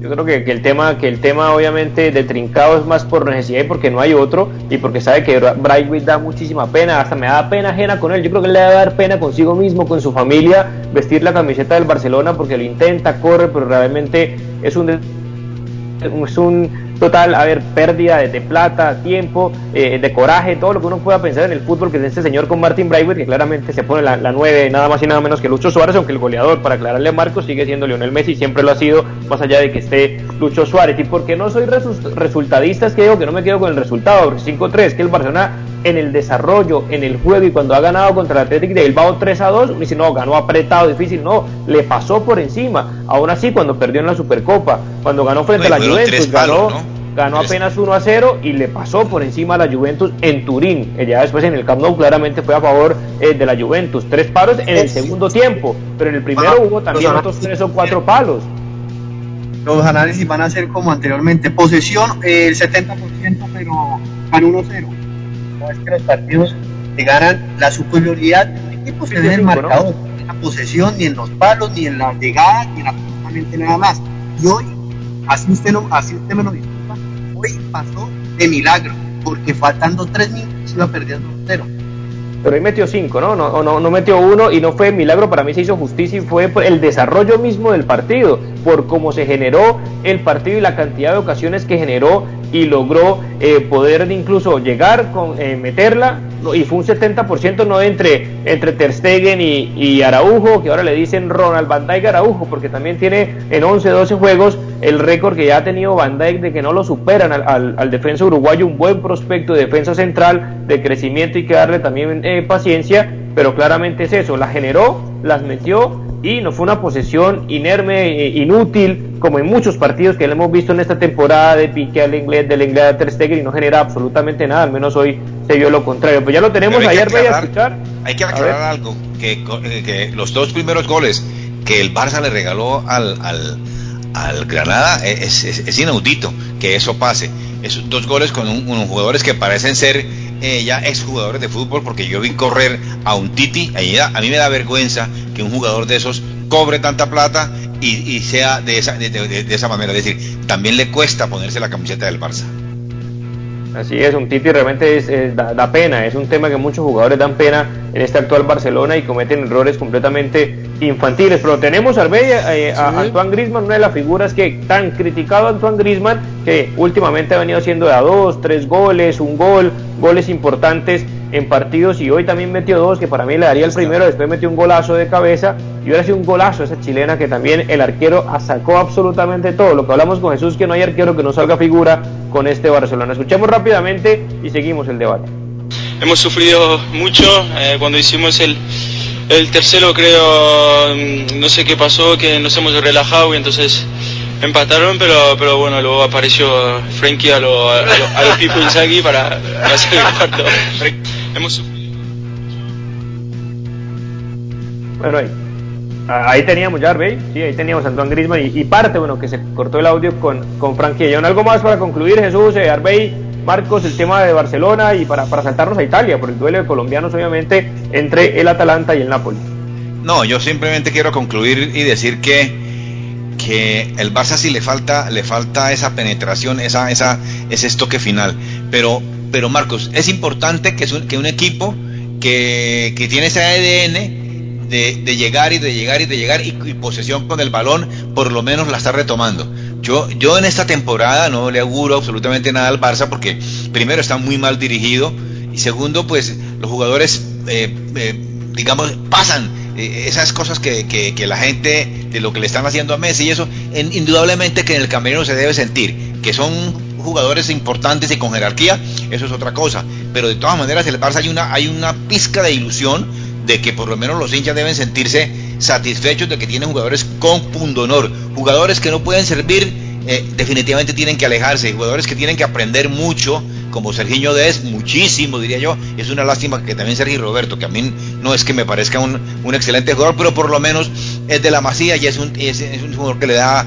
Speaker 4: Yo creo que, el tema, que el tema obviamente de Trincado es más por necesidad y porque no hay otro y porque sabe que Brightway da muchísima pena, hasta me da pena ajena con él. Yo creo que le debe dar pena consigo mismo, con su familia, vestir la camiseta del Barcelona porque lo intenta, corre, pero realmente es un es un total, a ver, pérdida de, plata, tiempo, eh, de coraje, todo lo que uno pueda pensar en el fútbol, que es este señor con Martin Braithwaite, que claramente se pone la, la 9, nada más y nada menos que Lucho Suárez, aunque el goleador, para aclararle a Marcos, sigue siendo Lionel Messi, siempre lo ha sido, más allá de que esté Lucho Suárez. Y porque no soy resultadista, es que digo que no me quedo con el resultado, porque 5-3, que el Barcelona en el desarrollo, en el juego y cuando ha ganado contra el Atlético de Bilbao 3 a 2, dice no, ganó apretado, difícil, no, le pasó por encima. Aún así, cuando perdió en la Supercopa, cuando ganó frente a la Juventus, ganó, ganó apenas 1 a 0 y le pasó por encima a la Juventus en Turín. Ya después en el Camp Nou claramente fue a favor eh, de la Juventus. Tres palos en el segundo tiempo, pero en el primero hubo también otros tres o cuatro palos.
Speaker 7: Los análisis van a ser como anteriormente. Posesión el 70%, pero ganó 1-0 no es que los partidos te ganan la superioridad del equipo se ve el marcador, en la posesión, ni en los palos, ni en la llegada, ni en absolutamente nada más. Y hoy, así usted, no, así usted me lo disculpa, hoy pasó de milagro, porque faltando tres minutos iba perdiendo cero
Speaker 4: pero ahí metió cinco, ¿no? No, no, no metió uno y no fue milagro, para mí se hizo justicia y fue el desarrollo mismo del partido, por cómo se generó el partido y la cantidad de ocasiones que generó y logró eh, poder incluso llegar con eh, meterla y fue un 70% no entre entre Ter Stegen y, Araujo que ahora le dicen Ronald Van Dijk Araujo porque también tiene en 11 12 juegos el récord que ya ha tenido Van Dijk de que no lo superan al, al, defensa uruguayo un buen prospecto de defensa central de crecimiento y que darle también eh, paciencia pero claramente es eso la generó las metió y no fue una posesión inerme, eh, inútil, como en muchos partidos que le hemos visto en esta temporada de pique al inglés, del inglés de Ter Stegen y no genera absolutamente nada, al menos hoy se vio lo contrario. Pues ya lo tenemos ayer, voy a escuchar.
Speaker 5: Hay que aclarar algo, que, eh, que, los dos primeros goles que el Barça le regaló al, al, al Granada es, es, inaudito que eso pase. Esos dos goles con unos jugadores que parecen ser eh, ya exjugadores de fútbol, porque yo vi correr a un Titi, a mí me da vergüenza que un jugador de esos cobre tanta plata y, sea de esa, de, esa manera. Es decir, también le cuesta ponerse la camiseta del Barça.
Speaker 4: Así es, un Titi realmente es, da, pena, es un tema que muchos jugadores dan pena en este actual Barcelona y cometen errores completamente infantiles. Pero tenemos al eh, a Antoine Grisman, una de las figuras que tan criticado Antoine Grisman, que últimamente ha venido haciendo de a dos, tres goles, un gol, goles importantes en partidos y hoy también metió dos, que para mí le daría el primero, después metió un golazo de cabeza y ahora sí un golazo esa chilena que también el arquero sacó absolutamente todo. Lo que hablamos con Jesús, que no hay arquero que no salga figura con este Barcelona. Escuchemos rápidamente y seguimos el debate.
Speaker 8: Hemos sufrido mucho eh, cuando hicimos el, el tercero, creo, mm, no sé qué pasó, que nos hemos relajado y entonces empataron, pero, pero bueno, luego apareció Frankie a lo, a, lo, a los Pipo para, hacer el cuarto. Hemos.
Speaker 4: Bueno, ahí, ahí teníamos ya, ¿veis? Sí, ahí teníamos a Antoine Griezmann y, parte, bueno, que se cortó el audio con, con Frankie. ¿Hay algo más para concluir, Jesús, eh, Arbey, Marcos, el tema de Barcelona y para, para saltarnos a Italia, por el duelo de colombianos, obviamente, entre el Atalanta y el Napoli?
Speaker 5: No, yo simplemente quiero concluir y decir que que el Barça sí le falta, le falta esa penetración, esa, esa, ese estoque final. Pero, pero Marcos, es importante que, un, que un equipo que, que, tiene ese ADN de, de, llegar y de llegar y de llegar y, posesión con el balón, por lo menos la está retomando. Yo, yo en esta temporada no le auguro absolutamente nada al Barça porque primero está muy mal dirigido y segundo, pues los jugadores, eh, eh, digamos, pasan eh, esas cosas que, que, la gente de lo que le están haciendo a Messi y eso, indudablemente que en el camerino se debe sentir que son jugadores importantes y con jerarquía, eso es otra cosa. Pero de todas maneras, en el Barça hay una, hay una pizca de ilusión de que por lo menos los hinchas deben sentirse satisfechos de que tienen jugadores con pundonor, jugadores que no pueden servir, eh, definitivamente tienen que alejarse, jugadores que tienen que aprender mucho como Serginho Dez, muchísimo diría yo. Es una lástima que también Sergio Roberto, que a mí no es que me parezca un, excelente jugador, pero por lo menos es de la masía y es un, es, un jugador que le da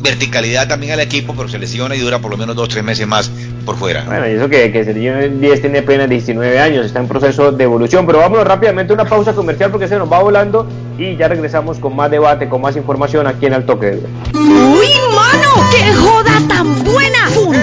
Speaker 5: verticalidad también al equipo, pero se lesiona y dura por lo menos dos tres meses más por fuera.
Speaker 4: Bueno, y eso que, que Sergio 10 tiene apenas 19 años, está en proceso de evolución, pero vámonos rápidamente a una pausa comercial porque se nos va volando y ya regresamos con más debate, con más información aquí en El Toque
Speaker 9: ¡Uy, mano! ¡Qué joda tan buena!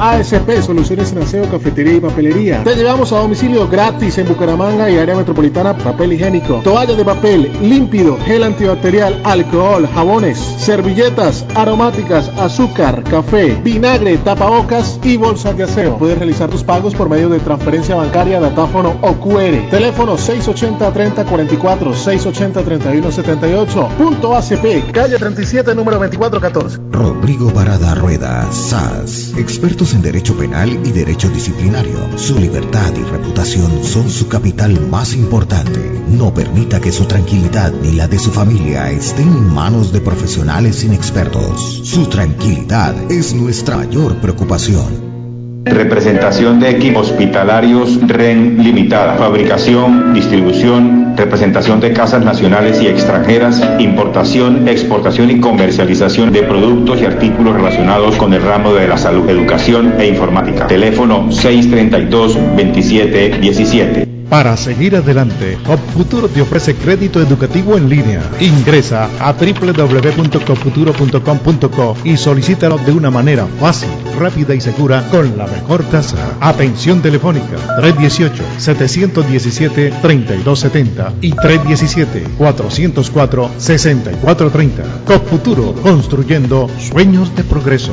Speaker 6: ASP, soluciones en aseo, cafetería y papelería. Te llevamos a domicilio gratis en Bucaramanga y área metropolitana papel higiénico, toalla de papel, límpido, gel antibacterial, alcohol, jabones, servilletas, aromáticas, azúcar, café, vinagre, tapabocas y bolsas de aseo. Puedes realizar tus pagos por medio de transferencia bancaria, datáfono o QR. Teléfono 680-3044, 680-3178. Punto ACP, calle 37, número 2414.
Speaker 3: Rodrigo Parada Rueda, SAS expertos en derecho penal y derecho disciplinario. Su libertad y reputación son su capital más importante. No permita que su tranquilidad ni la de su familia estén en manos de profesionales inexpertos. Su tranquilidad es nuestra mayor preocupación.
Speaker 10: Representación de equipos hospitalarios REN Limitada. Fabricación, distribución, representación de casas nacionales y extranjeras, importación, exportación y comercialización de productos y artículos relacionados con el ramo de la salud, educación e informática. Teléfono 632 2717.
Speaker 1: Para seguir adelante, Copfuturo te ofrece crédito educativo en línea. Ingresa a www.copfuturo.com.co y solicítalo de una manera fácil, rápida y segura con la mejor tasa. Atención telefónica 318-717-3270 y 317-404-6430. Copfuturo, construyendo sueños de progreso.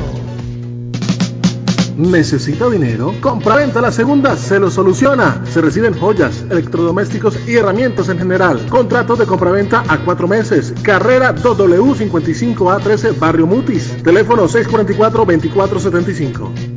Speaker 6: ¿Necesita dinero? Compra-venta la segunda se lo soluciona. Se reciben joyas, electrodomésticos y herramientas en general. Contrato de compraventa a cuatro meses. Carrera 2W55A13 Barrio Mutis. Teléfono 644-2475.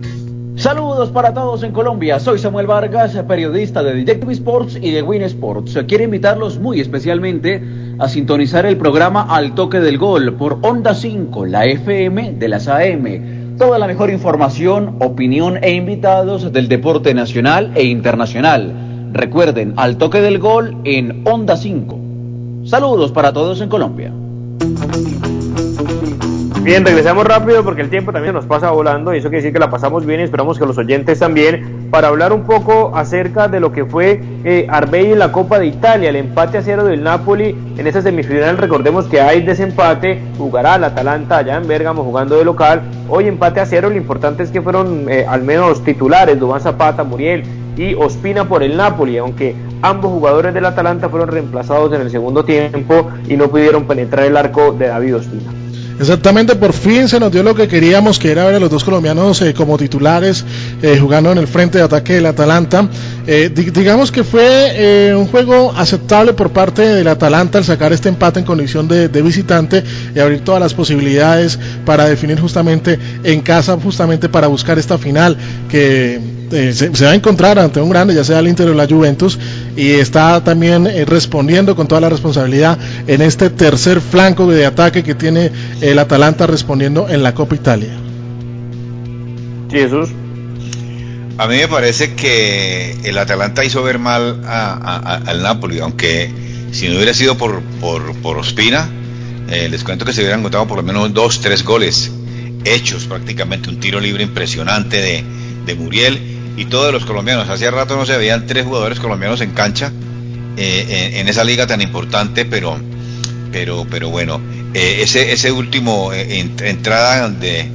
Speaker 11: Saludos para todos en Colombia. Soy Samuel Vargas, periodista de Detective Sports y de Win Sports. Quiero invitarlos muy especialmente a sintonizar el programa Al Toque del Gol por Onda 5, la FM de las AM toda la mejor información, opinión e invitados del deporte nacional e internacional. Recuerden, al toque del gol en Onda 5. Saludos para todos en Colombia.
Speaker 4: Bien, regresamos rápido porque el tiempo también nos pasa volando y eso quiere decir que la pasamos bien y esperamos que los oyentes también para hablar un poco acerca de lo que fue eh, Arbey en la Copa de Italia, el empate a cero del Napoli en esa semifinal. Recordemos que hay desempate, jugará el Atalanta allá en Bérgamo jugando de local. Hoy empate a cero, lo importante es que fueron eh, al menos titulares, Dubán Zapata, Muriel y Ospina por el Napoli, aunque ambos jugadores del Atalanta fueron reemplazados en el segundo tiempo y no pudieron penetrar el arco de David Ospina.
Speaker 6: Exactamente, por fin se nos dio lo que queríamos, que era ver a los dos colombianos eh, como titulares eh, jugando en el frente de ataque del Atalanta. Eh, digamos que fue un juego aceptable por parte del Atalanta al sacar este empate en condición de, visitante y abrir todas las posibilidades para definir justamente en casa, justamente para buscar esta final que se, se, va a encontrar ante un grande, ya sea el Inter o la Juventus, y está también respondiendo con toda la responsabilidad en este tercer flanco de ataque que tiene el Atalanta respondiendo en la Copa Italia.
Speaker 4: Jesús.
Speaker 5: A mí me parece que el Atalanta hizo ver mal a, a, al Napoli, aunque si no hubiera sido por, por, por Ospina, eh, les cuento que se hubieran encontrado por lo menos dos, tres goles hechos prácticamente, un tiro libre impresionante de, de Muriel y todos los colombianos. Hacía rato no se veían tres jugadores colombianos en cancha eh, en, esa liga tan importante, pero, pero, pero bueno, eh, ese, ese último eh, entrada donde,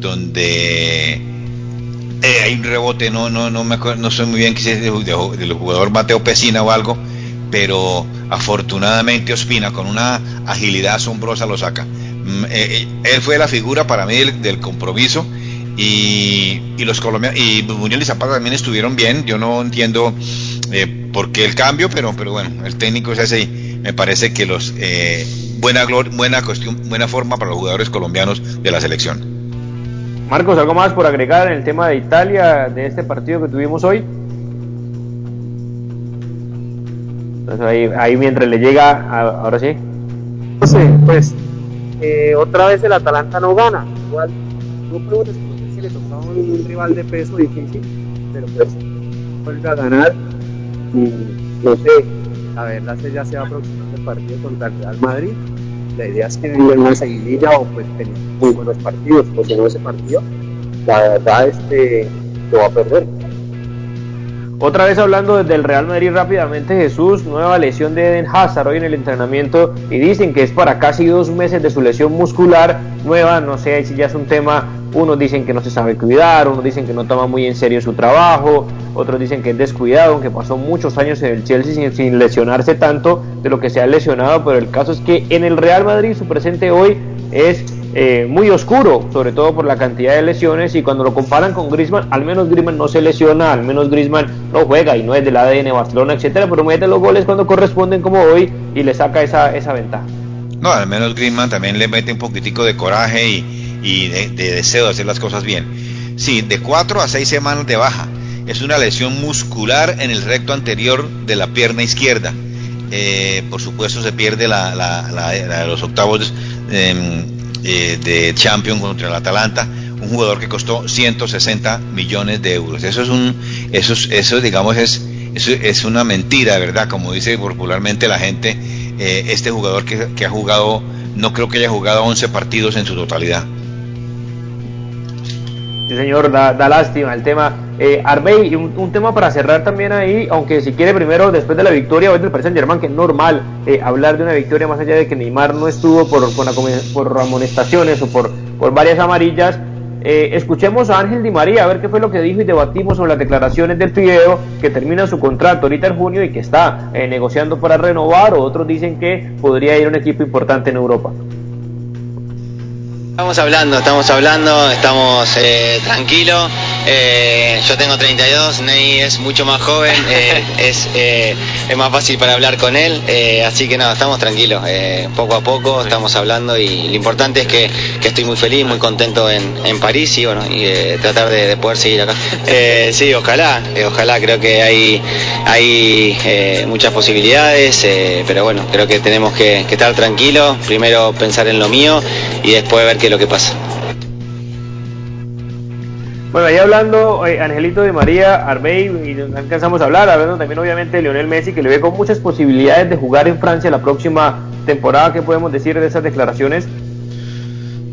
Speaker 5: donde hay un rebote, no, no, no me acuerdo, no sé muy bien que es del, jugador Mateo Pesina o algo, pero afortunadamente Ospina con una agilidad asombrosa lo saca. Mm, él fue la figura para mí del compromiso y, y, los colombianos y Muñoz y Zapata también estuvieron bien. Yo no entiendo eh, por qué el cambio, pero, pero bueno, el técnico es ese y me parece que los eh, buena buena cuestión, buena forma para los jugadores colombianos de la selección.
Speaker 4: Marcos, ¿algo más por agregar en el tema de Italia, de este partido que tuvimos hoy? Entonces ahí, ahí mientras le llega, a, ahora sí.
Speaker 7: No sé, pues eh, otra vez el Atalanta no gana. Igual, no le tocaba un, rival de peso difícil, pero pues vuelve a ganar. Y no sé, a ver, la ya se va aproximando el partido contra el Real Madrid. La idea es que venga una seguidilla o pues tener muy buenos partidos, porque no ese partido, la verdad, este, lo va a perder.
Speaker 4: Otra vez hablando desde el Real Madrid rápidamente, Jesús, nueva lesión de Eden Hazard hoy en el entrenamiento y dicen que es para casi dos meses de su lesión muscular nueva, no sé si ya es un tema, unos dicen que no se sabe cuidar, unos dicen que no toma muy en serio su trabajo, otros dicen que es descuidado, aunque pasó muchos años en el Chelsea sin, sin lesionarse tanto de lo que se ha lesionado, pero el caso es que en el Real Madrid su presente hoy es eh, muy oscuro, sobre todo por la cantidad de lesiones y cuando lo comparan con Griezmann, al menos Griezmann no se lesiona, al menos Griezmann no juega y no es del ADN Barcelona, etcétera, pero mete los goles cuando corresponden como hoy y le saca esa, esa ventaja.
Speaker 5: No, al menos Griezmann también le mete un poquitico de coraje y, y de, de, deseo de hacer las cosas bien. Sí, de cuatro a seis semanas de baja. Es una lesión muscular en el recto anterior de la pierna izquierda. Eh, por supuesto se pierde la, la, la, los octavos eh, eh, de Champions contra el Atalanta, un jugador que costó 160 millones de euros. Eso es un, eso, es, eso digamos es, eso es una mentira, ¿verdad? Como dice popularmente la gente, eh, este jugador que, que, ha jugado, no creo que haya jugado 11 partidos en su totalidad.
Speaker 4: Sí, señor, da, lástima el tema Eh, Arbey, un, un, tema para cerrar también ahí, aunque si quiere primero, después de la victoria hoy del Paris Saint Germain, que es normal eh, hablar de una victoria más allá de que Neymar no estuvo por, por amonestaciones o por, por varias amarillas, eh, escuchemos a Ángel Di María a ver qué fue lo que dijo y debatimos sobre las declaraciones del Fideo que termina su contrato ahorita en junio y que está eh, negociando para renovar o otros dicen que podría ir a un equipo importante en Europa.
Speaker 12: Estamos hablando, estamos hablando, estamos eh, tranquilos. Eh, yo tengo 32, Ney es mucho más joven, eh, es, es más fácil para hablar con él, así que nada, estamos tranquilos, poco a poco estamos hablando y lo importante es que, que estoy muy feliz, muy contento en, en París y bueno, y tratar de, de, poder seguir acá. Sí, ojalá, ojalá, creo que hay, hay muchas posibilidades, pero bueno, creo que tenemos que, que estar tranquilos, primero pensar en lo mío y después ver qué es lo que pasa.
Speaker 4: Bueno, ahí hablando, eh, Angelito de María, Arbey, y no alcanzamos a hablar, hablando también obviamente de Lionel Messi, que le ve con muchas posibilidades de jugar en Francia la próxima temporada. ¿Qué podemos decir de esas declaraciones?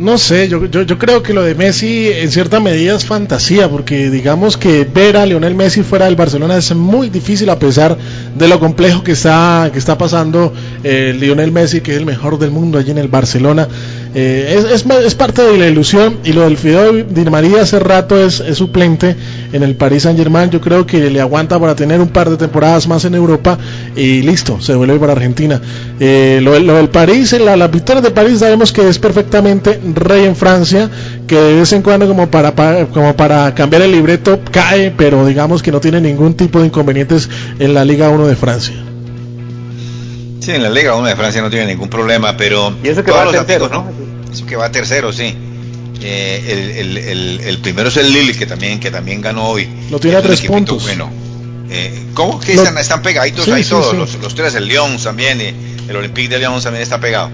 Speaker 6: No sé, yo, yo, yo, creo que lo de Messi en cierta medida es fantasía, porque digamos que ver a Lionel Messi fuera del Barcelona es muy difícil a pesar de lo complejo que está, que está pasando eh, Lionel Messi, que es el mejor del mundo allí en el Barcelona. Eh, es, es, es, parte de la ilusión y lo del Fideo Di María hace rato es, suplente en el Paris Saint Germain. Yo creo que le aguanta para tener un par de temporadas más en Europa y listo, se vuelve para Argentina. Eh, lo, lo, del París, la, la victoria de París sabemos que es perfectamente rey en Francia, que de vez en cuando como para, para, como para cambiar el libreto cae, pero digamos que no tiene ningún tipo de inconvenientes en la Liga 1 de Francia.
Speaker 5: Sí, en la Liga 1 de Francia no tiene ningún problema, pero
Speaker 4: y eso que va tercero, amigos, ¿no?
Speaker 5: Eso que va tercero, sí. Eh, el, el, el, el, primero es el Lille, que también, que también ganó hoy.
Speaker 6: Lo tiene a tres puntos.
Speaker 5: Bueno. Eh, ¿Cómo que están, están, pegaditos sí, ahí sí, todos? Sí. Los, los, tres, el Lyon también, y el Olympique de Lyon también está pegado.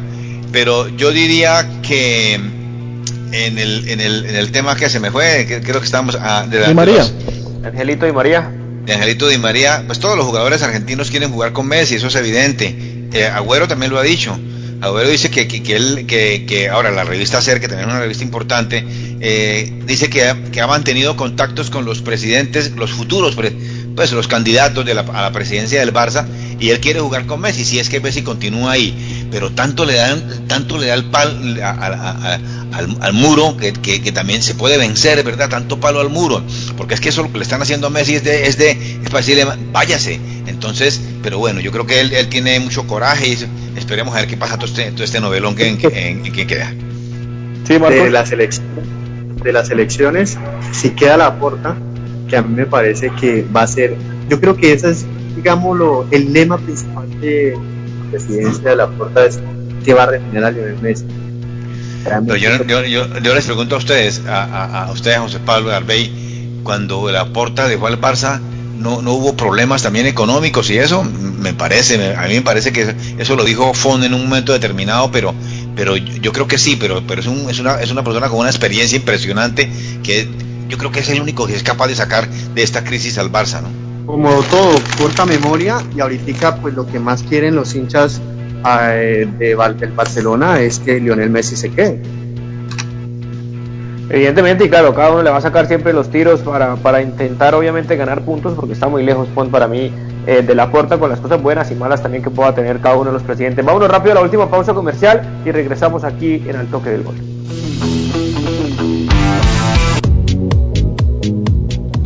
Speaker 5: Pero yo diría que en el, en el, en el tema que se me fue, que, creo que estamos a,
Speaker 6: de, la, de María.
Speaker 4: De Angelito y María.
Speaker 5: De Angelito Di María, pues todos los jugadores argentinos quieren jugar con Messi, eso es evidente. Eh, Agüero también lo ha dicho. Agüero dice que, que, él, que, que, ahora la revista CER, que también es una revista importante, eh, dice que ha, que ha mantenido contactos con los presidentes, los futuros, pues los candidatos de la, a la presidencia del Barça, y él quiere jugar con Messi, si es que Messi continúa ahí. Pero tanto le dan, tanto le da el pal a, a, al, al, muro que, que, que, también se puede vencer, ¿verdad? Tanto palo al muro, porque es que eso lo que le están haciendo a Messi es de, es de, es para decirle, váyase. Entonces, pero bueno, yo creo que él, él tiene mucho coraje y esperemos a ver qué pasa todo este, todo este novelón que, en, en, en, que queda.
Speaker 7: Sí, de, de las elecciones, si queda la porta, que a mí me parece que va a ser, yo creo que ese es, digámoslo, el lema principal de la presidencia de la porta es que va a retener a Lionel Messi.
Speaker 5: Pero yo, yo, yo, yo, les pregunto a ustedes, a, a, a ustedes, José Pablo Arbey, cuando la porta dejó al Barça, no, no hubo problemas también económicos y eso, me parece, a mí me parece que eso lo dijo Fon en un momento determinado, pero, pero yo creo que sí, pero, pero es, un, es, una, es una persona con una experiencia impresionante que yo creo que es el único que es capaz de sacar de esta crisis al Barça, ¿no?
Speaker 7: Como todo, corta memoria y ahorita pues lo que más quieren los hinchas eh, de, del Barcelona es que Lionel Messi se quede.
Speaker 4: Evidentemente, y claro, cada uno le va a sacar siempre los tiros para, para intentar obviamente ganar puntos, porque está muy lejos Pont para mí eh, de la puerta con las cosas buenas y malas también que pueda tener cada uno de los presidentes. Vámonos rápido a la última pausa comercial y regresamos aquí en el toque del gol.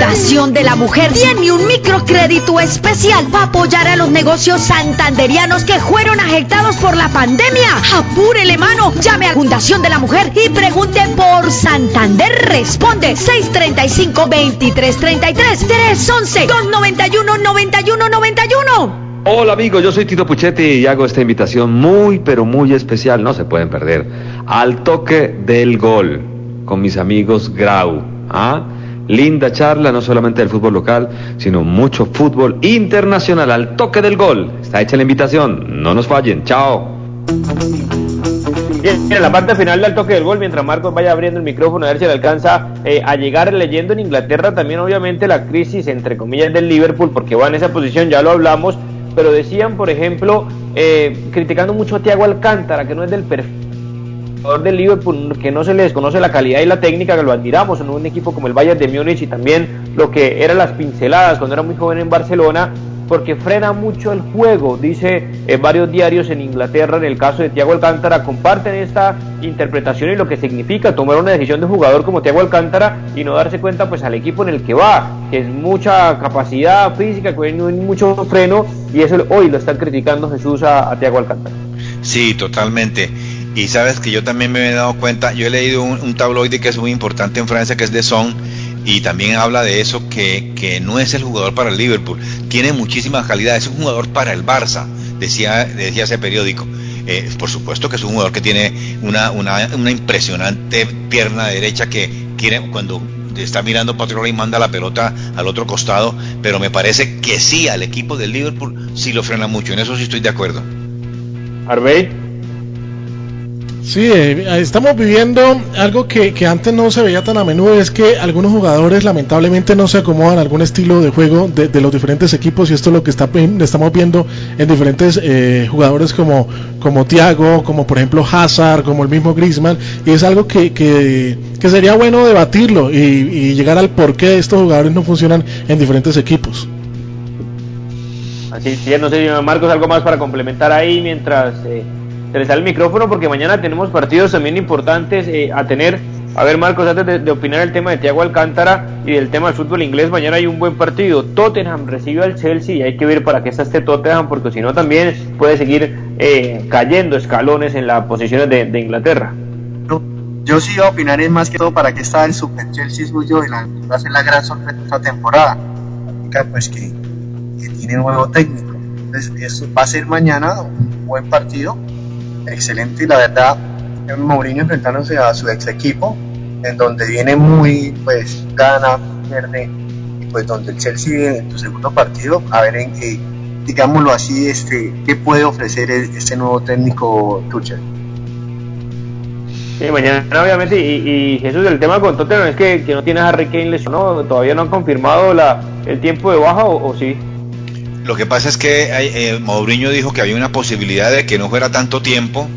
Speaker 9: Fundación de la Mujer tiene un microcrédito especial para apoyar a los negocios santanderianos que fueron afectados por la pandemia. Apúrele, mano. Llame a Fundación de la Mujer y pregunte por Santander. Responde 635-2333 311-291-9191.
Speaker 13: Hola amigos, yo soy Tito Puchetti y hago esta invitación muy pero muy especial, no se pueden perder, al toque del gol con mis amigos Grau. ¿ah? Linda charla, no solamente del fútbol local, sino mucho fútbol internacional al toque del gol. Está hecha la invitación, no nos fallen, chao.
Speaker 4: Bien, en la parte final del toque del gol, mientras Marcos vaya abriendo el micrófono a ver si le alcanza eh, a llegar leyendo en Inglaterra también obviamente la crisis entre comillas del Liverpool, porque va en esa posición, ya lo hablamos, pero decían, por ejemplo, eh, criticando mucho a Thiago Alcántara, que no es del perfil del Liverpool, que no se le desconoce la calidad y la técnica, que lo admiramos en un equipo como el Bayern de Múnich y también lo que eran las pinceladas cuando era muy joven en Barcelona, porque frena mucho el juego, dice eh, varios diarios en Inglaterra, en el caso de Thiago Alcántara, comparten esta interpretación y lo que significa tomar una decisión de jugador como Thiago Alcántara y no darse cuenta pues al equipo en el que va, que es mucha capacidad física, que hay mucho freno y eso hoy lo están criticando Jesús a, a Thiago Alcántara.
Speaker 5: Sí, totalmente. Y sabes que yo también me he dado cuenta, yo he leído un, tabloide que es muy importante en Francia, que es de Son, y también habla de eso, que, que no es el jugador para el Liverpool, tiene muchísima calidad, es un jugador para el Barça, decía, decía ese periódico. Eh, por supuesto que es un jugador que tiene una, una, una impresionante pierna derecha que quiere cuando está mirando Patriola y manda la pelota al otro costado, pero me parece que sí, al equipo del Liverpool sí lo frena mucho, en eso sí estoy de acuerdo.
Speaker 4: Arbey.
Speaker 6: Sí, eh, estamos viviendo algo que, que, antes no se veía tan a menudo, es que algunos jugadores lamentablemente no se acomodan a algún estilo de juego de, de los diferentes equipos y esto es lo que está, estamos viendo en diferentes eh, jugadores como, como Thiago, como por ejemplo Hazard, como el mismo Griezmann, y es algo que, que, que sería bueno debatirlo y, y, llegar al por qué estos jugadores no funcionan en diferentes equipos.
Speaker 4: Así es, no sé, Marcos, algo más para complementar ahí mientras... Eh da el micrófono porque mañana tenemos partidos también importantes eh, a tener. A ver, Marcos, antes de, de, opinar el tema de Thiago Alcántara y del tema del fútbol inglés, mañana hay un buen partido. Tottenham recibe al Chelsea y hay que ver para qué está este Tottenham, porque si no también puede seguir eh, cayendo escalones en las posiciones de, de Inglaterra.
Speaker 7: Yo, sí iba a opinar es más que todo para qué está el Super Chelsea suyo y la, va a ser la gran sorpresa esta temporada. Pues que, que tiene nuevo técnico. Entonces, eso va a ser mañana un buen partido excelente y la verdad Mourinho enfrentándose a su ex equipo en donde viene muy pues gana, pierde y pues donde el Chelsea en su segundo partido a ver en qué digámoslo así este qué puede ofrecer este nuevo técnico Tuchel
Speaker 4: Sí, mañana obviamente, y, y, Jesús, el tema con Tottenham es que, que no tiene a Harry Kane lesionado, todavía no han confirmado la, el tiempo de baja o sí.
Speaker 5: Lo que pasa es que eh, dijo que había una posibilidad de que no fuera tanto tiempo,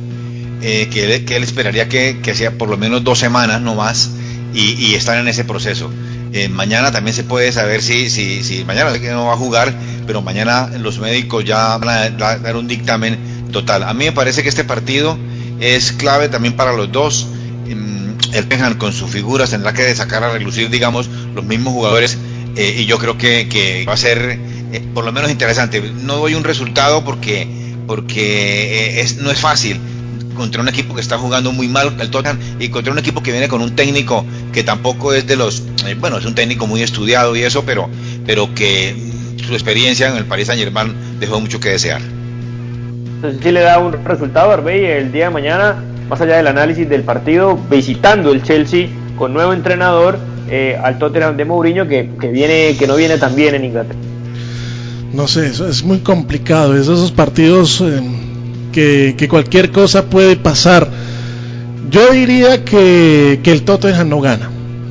Speaker 5: eh, que, él, que, él, esperaría que, que, sea por lo menos dos semanas no más y, y están en ese proceso. Eh, mañana también se puede saber si, si, si mañana no va a jugar, pero mañana los médicos ya van a dar un dictamen total. A mí me parece que este partido es clave también para los dos. El Penhan con sus figuras tendrá que sacar a relucir, digamos, los mismos jugadores eh, y yo creo que, que va a ser eh, por lo menos interesante. No doy un resultado porque, porque eh, no es fácil. Contra un equipo que está jugando muy mal el Tottenham y contra un equipo que viene con un técnico que tampoco es de los eh, bueno es un técnico muy estudiado y eso pero pero que su experiencia en el Paris Saint Germain dejó mucho que desear.
Speaker 4: Entonces sí le da un resultado Arbey el día de mañana más allá del análisis del partido visitando el Chelsea con nuevo entrenador al Tottenham de Mourinho que, que viene que no viene tan bien en Inglaterra
Speaker 6: no sé, eso es muy complicado, es esos partidos eh, que, que, cualquier cosa puede pasar. Yo diría que, que, el Tottenham no gana.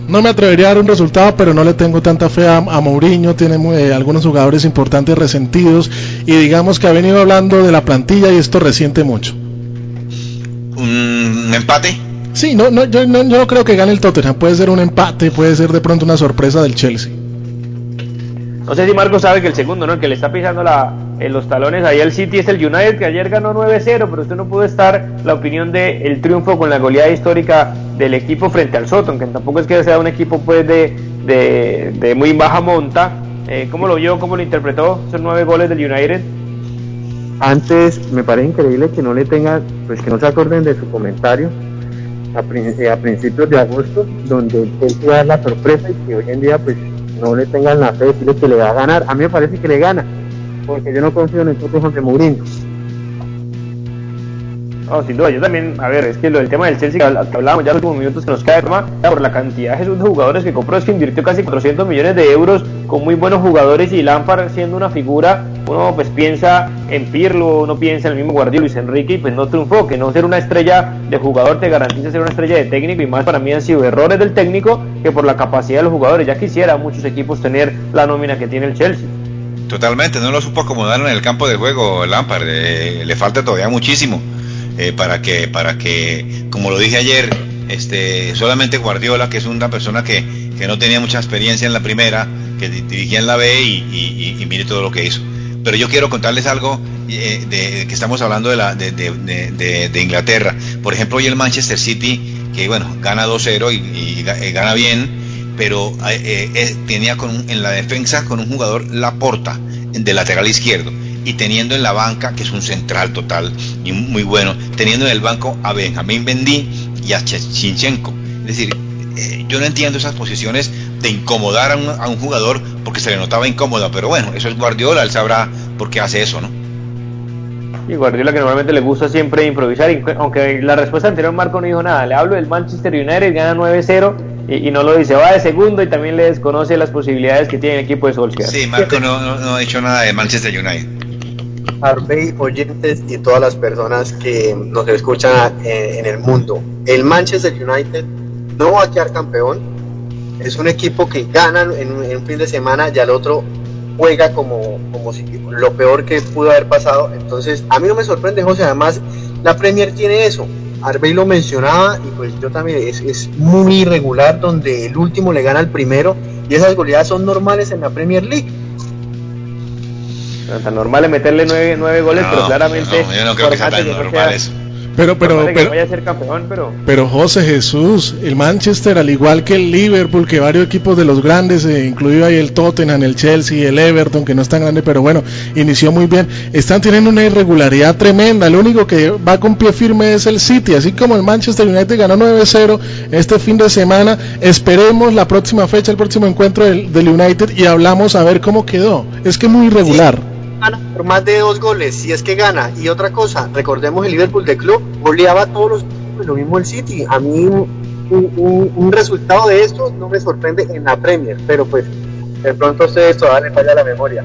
Speaker 6: No me atrevería a dar un resultado, pero no le tengo tanta fe a, a Mourinho, tiene eh, algunos jugadores importantes resentidos y digamos que ha venido hablando de la plantilla y esto resiente mucho.
Speaker 5: un empate.
Speaker 6: Sí, no, no, yo, no, yo no creo que gane el Tottenham. Puede ser un empate, puede ser de pronto una sorpresa del Chelsea.
Speaker 4: No sé si Marco sabe que el segundo, ¿no? El que le está pisando la, en los talones ahí al City es el United, que ayer ganó 9-0, pero usted no pudo estar la opinión del el triunfo con la goleada histórica del equipo frente al Soton, que tampoco es que sea un equipo pues de, de, muy baja monta. Eh, ¿Cómo lo vio? ¿Cómo lo interpretó? Esos nueve goles del United.
Speaker 7: Antes me parece increíble que no le tengan, pues que no se acorden de su comentario a, eh, a principios de agosto, donde él dar la sorpresa y que hoy en día pues no le tengan la fe de decirle que le va a ganar. A mí me parece que le gana, porque yo no confío en el Tottenham de Mourinho.
Speaker 4: No, sin duda, yo también, a ver, es que lo del tema del Chelsea que hablábamos ya en los últimos minutos que nos cae más por la cantidad de jugadores que compró, es que invirtió casi 400 millones de euros con muy buenos jugadores y Lampard siendo una figura, uno pues piensa en Pirlo, uno piensa en el mismo Guardiola Luis Enrique y pues no triunfó, que no ser una estrella de jugador te garantiza ser una estrella de técnico y más para mí han sido errores del técnico que por la capacidad de los jugadores, ya quisiera muchos equipos tener la nómina que tiene el Chelsea.
Speaker 5: Totalmente, no lo supo acomodar en el campo de juego Lampard, eh, le falta todavía muchísimo. Eh, para que, para que, como lo dije ayer, este, solamente Guardiola, que es una persona que, que no tenía mucha experiencia en la primera, que dirigía en la B y, y, y mire todo lo que hizo. Pero yo quiero contarles algo eh, de, que estamos hablando de, la, de, de, Inglaterra. Por ejemplo, hoy el Manchester City, que bueno, gana 2-0 y, y, gana bien, pero eh, eh, tenía con un, en la defensa con un jugador Laporta, de lateral izquierdo y teniendo en la banca, que es un central total y muy bueno, teniendo en el banco a Benjamín Bendí y a Chinchenko. Es decir, eh, yo no entiendo esas posiciones de incomodar a un, a un, jugador porque se le notaba incómoda, pero bueno, eso es Guardiola, él sabrá por qué hace eso, ¿no?
Speaker 4: Y Guardiola que normalmente le gusta siempre improvisar, aunque la respuesta anterior Marco no dijo nada, le hablo del Manchester United, gana 9-0 y, y, no lo dice, va de segundo y también le desconoce las posibilidades que tiene el equipo de Solskjaer.
Speaker 5: Sí, Marco no, no, no ha dicho nada de Manchester United.
Speaker 7: Harvey, oyentes y todas las personas que nos escuchan en, en el mundo. El Manchester United no va a quedar campeón. Es un equipo que gana en un, en un fin de semana y al otro juega como, como si lo peor que pudo haber pasado. Entonces, a mí no me sorprende, José. Además, la Premier tiene eso. Harvey lo mencionaba y pues yo también es, es muy irregular donde el último le gana al primero y esas goleadas son normales en la Premier League
Speaker 4: tan normal es meterle nueve, nueve goles,
Speaker 5: No,
Speaker 4: pero claramente.
Speaker 5: no, yo no creo que sea tan normal
Speaker 4: sea-
Speaker 5: eso.
Speaker 6: Pero, pero,
Speaker 4: a ser campeón, pero.
Speaker 6: pero José Jesús, el Manchester, al igual que el Liverpool, que varios equipos de los grandes, eh, incluido ahí el Tottenham, el Chelsea, el Everton, que no es tan grande, pero bueno, inició muy bien, están teniendo una irregularidad tremenda. Lo único que va con pie firme es el City, así como el Manchester United ganó 9-0 este fin de semana. Esperemos la próxima fecha, el próximo encuentro del, del United y hablamos a ver cómo quedó. Es que es muy irregular.
Speaker 7: Gana por más de dos goles, si es que gana. Y otra cosa, recordemos el Liverpool de club, goleaba todos los lo mismo el City. A mí un, un- un resultado de esto no me sorprende en la Premier, pero pues de pronto a ustedes todavía les falla la memoria.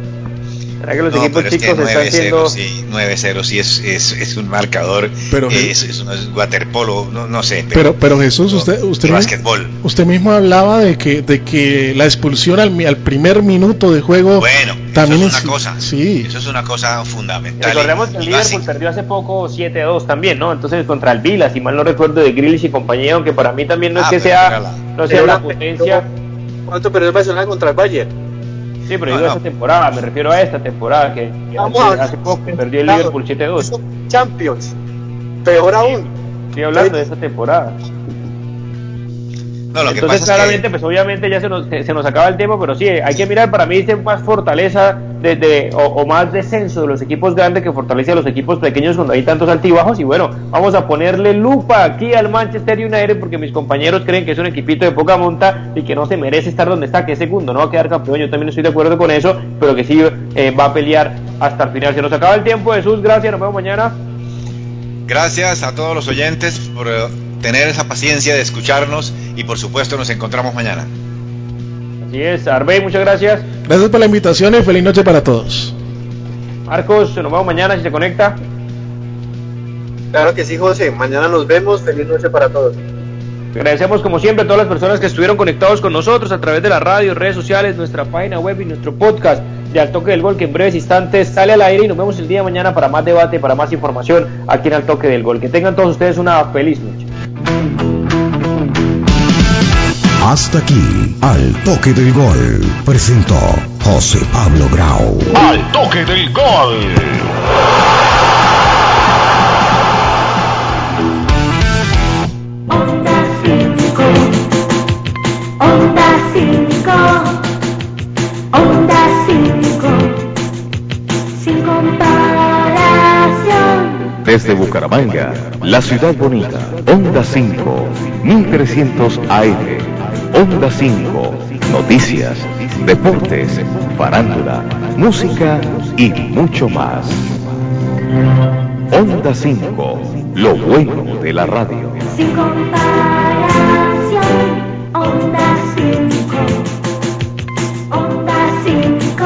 Speaker 4: ¿Será que los
Speaker 5: No,
Speaker 4: equipos
Speaker 5: pero es que
Speaker 4: chicos están
Speaker 5: 9-0,
Speaker 4: siendo.
Speaker 5: sí, 9-0 sí es, es, es un marcador,
Speaker 6: Pero-
Speaker 5: eh, es, es, un- es waterpolo, no, no sé,
Speaker 6: Pero, pero Jesús, usted, usted,
Speaker 5: y
Speaker 6: mi-
Speaker 5: básquetbol.
Speaker 6: usted mismo hablaba de que, de que la expulsión al, mi- al primer minuto de juego
Speaker 5: Bueno,
Speaker 6: también
Speaker 5: eso es
Speaker 6: es-
Speaker 5: una cosa,
Speaker 6: Sí,
Speaker 5: eso es una cosa fundamental.
Speaker 4: Recordemos que el Liverpool perdió hace poco 7-2 también, ¿no? Entonces contra el Vila, si mal no recuerdo, de Grealish y compañía, aunque para mí también no es
Speaker 5: Ah,
Speaker 4: que
Speaker 5: pero
Speaker 4: sea,
Speaker 5: la-
Speaker 4: no sea
Speaker 7: Pero
Speaker 4: la
Speaker 7: la-
Speaker 4: potencia.
Speaker 7: ¿Cuánto perdió el Barcelona contra el Bayern?
Speaker 4: Sí, pero
Speaker 5: No,
Speaker 4: digo
Speaker 5: no.
Speaker 4: esta temporada, me refiero a esta temporada, que, hace,
Speaker 7: a-
Speaker 4: hace poco perdió el. Liverpool 7-2.
Speaker 7: Champions. Peor aún.
Speaker 4: Estoy hablando de esta temporada.
Speaker 5: No, lo que
Speaker 4: Entonces,
Speaker 5: es
Speaker 4: claramente,
Speaker 5: que,
Speaker 4: pues obviamente ya se nos, se, nos acaba el tiempo, pero sí, hay que mirar para mí dice más fortaleza de, de- o, o más descenso de los equipos grandes que fortalece a los equipos pequeños cuando hay tantos altibajos. Y bueno, vamos a ponerle lupa aquí al Manchester United porque mis compañeros creen que es un equipito de poca monta y que no se merece estar donde está, que es segundo, no va a quedar campeón. Yo también estoy de acuerdo con eso, pero que sí eh, va a pelear hasta el final. Se nos acaba el tiempo, Jesús, gracias, nos vemos mañana.
Speaker 5: gracias a todos los oyentes por eh, tener esa paciencia de escucharnos y por supuesto nos encontramos mañana.
Speaker 4: Así es, Arbey, muchas gracias.
Speaker 6: gracias por la invitación y feliz noche para todos.
Speaker 4: Marcos, nos vemos mañana si se conecta.
Speaker 7: Claro que sí, José. Mañana nos vemos. Feliz noche para todos.
Speaker 4: Agradecemos como siempre a todas las personas que estuvieron conectados con nosotros a través de la radio, redes sociales, nuestra página web y nuestro podcast de Al Toque del Gol que en breves instantes sale al aire y nos vemos el día de mañana para más debate, para más información aquí en Al Toque del Gol. Que tengan todos ustedes una feliz noche.
Speaker 3: Hasta aquí, Al Toque del Gol, presentó José Pablo Grau.
Speaker 2: Al toque del gol.
Speaker 14: Onda 5, Onda 5, Onda 5, sin comparación.
Speaker 15: Desde Bucaramanga, la ciudad bonita, Onda 5, 1300 AM. Onda 5, noticias, deportes, farándula, música y mucho más. Onda 5, lo bueno de la radio.
Speaker 14: Sin comparación, Onda 5, Onda 5.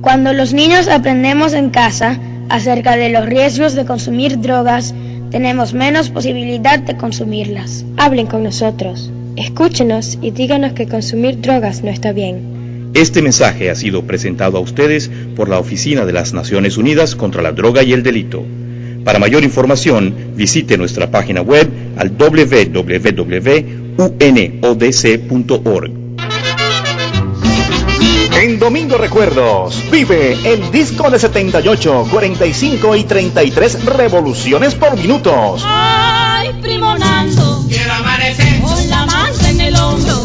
Speaker 16: Cuando los niños aprendemos en casa acerca de los riesgos de consumir drogas, tenemos menos posibilidad de consumirlas.
Speaker 17: Hablen con nosotros, escúchenos y díganos que consumir drogas no está bien.
Speaker 18: Este mensaje ha sido presentado a ustedes por la Oficina de las Naciones Unidas contra la Droga y el Delito. Para mayor información, visite nuestra página web al www.unodc.org.
Speaker 19: En Domingo Recuerdos, vive el disco de 78, 45 y 33 revoluciones por minutos.
Speaker 20: Ay, primo Nando,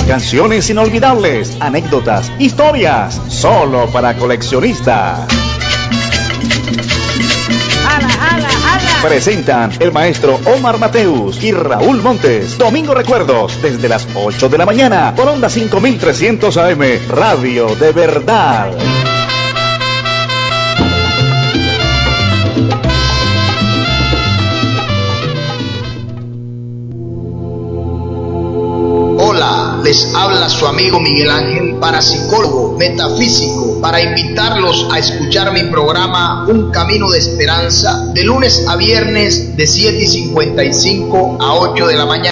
Speaker 19: Canciones inolvidables, anécdotas, historias, solo para coleccionistas. Presentan el maestro Omar Mateus y Raúl Montes. Domingo Recuerdos, desde las 8 de la mañana, por Onda 5300 AM, Radio de Verdad.
Speaker 21: Les habla su amigo Miguel Ángel, parapsicólogo, metafísico, para invitarlos a escuchar mi programa Un Camino de Esperanza de lunes a viernes de 7 y 55 a 8 de la mañana.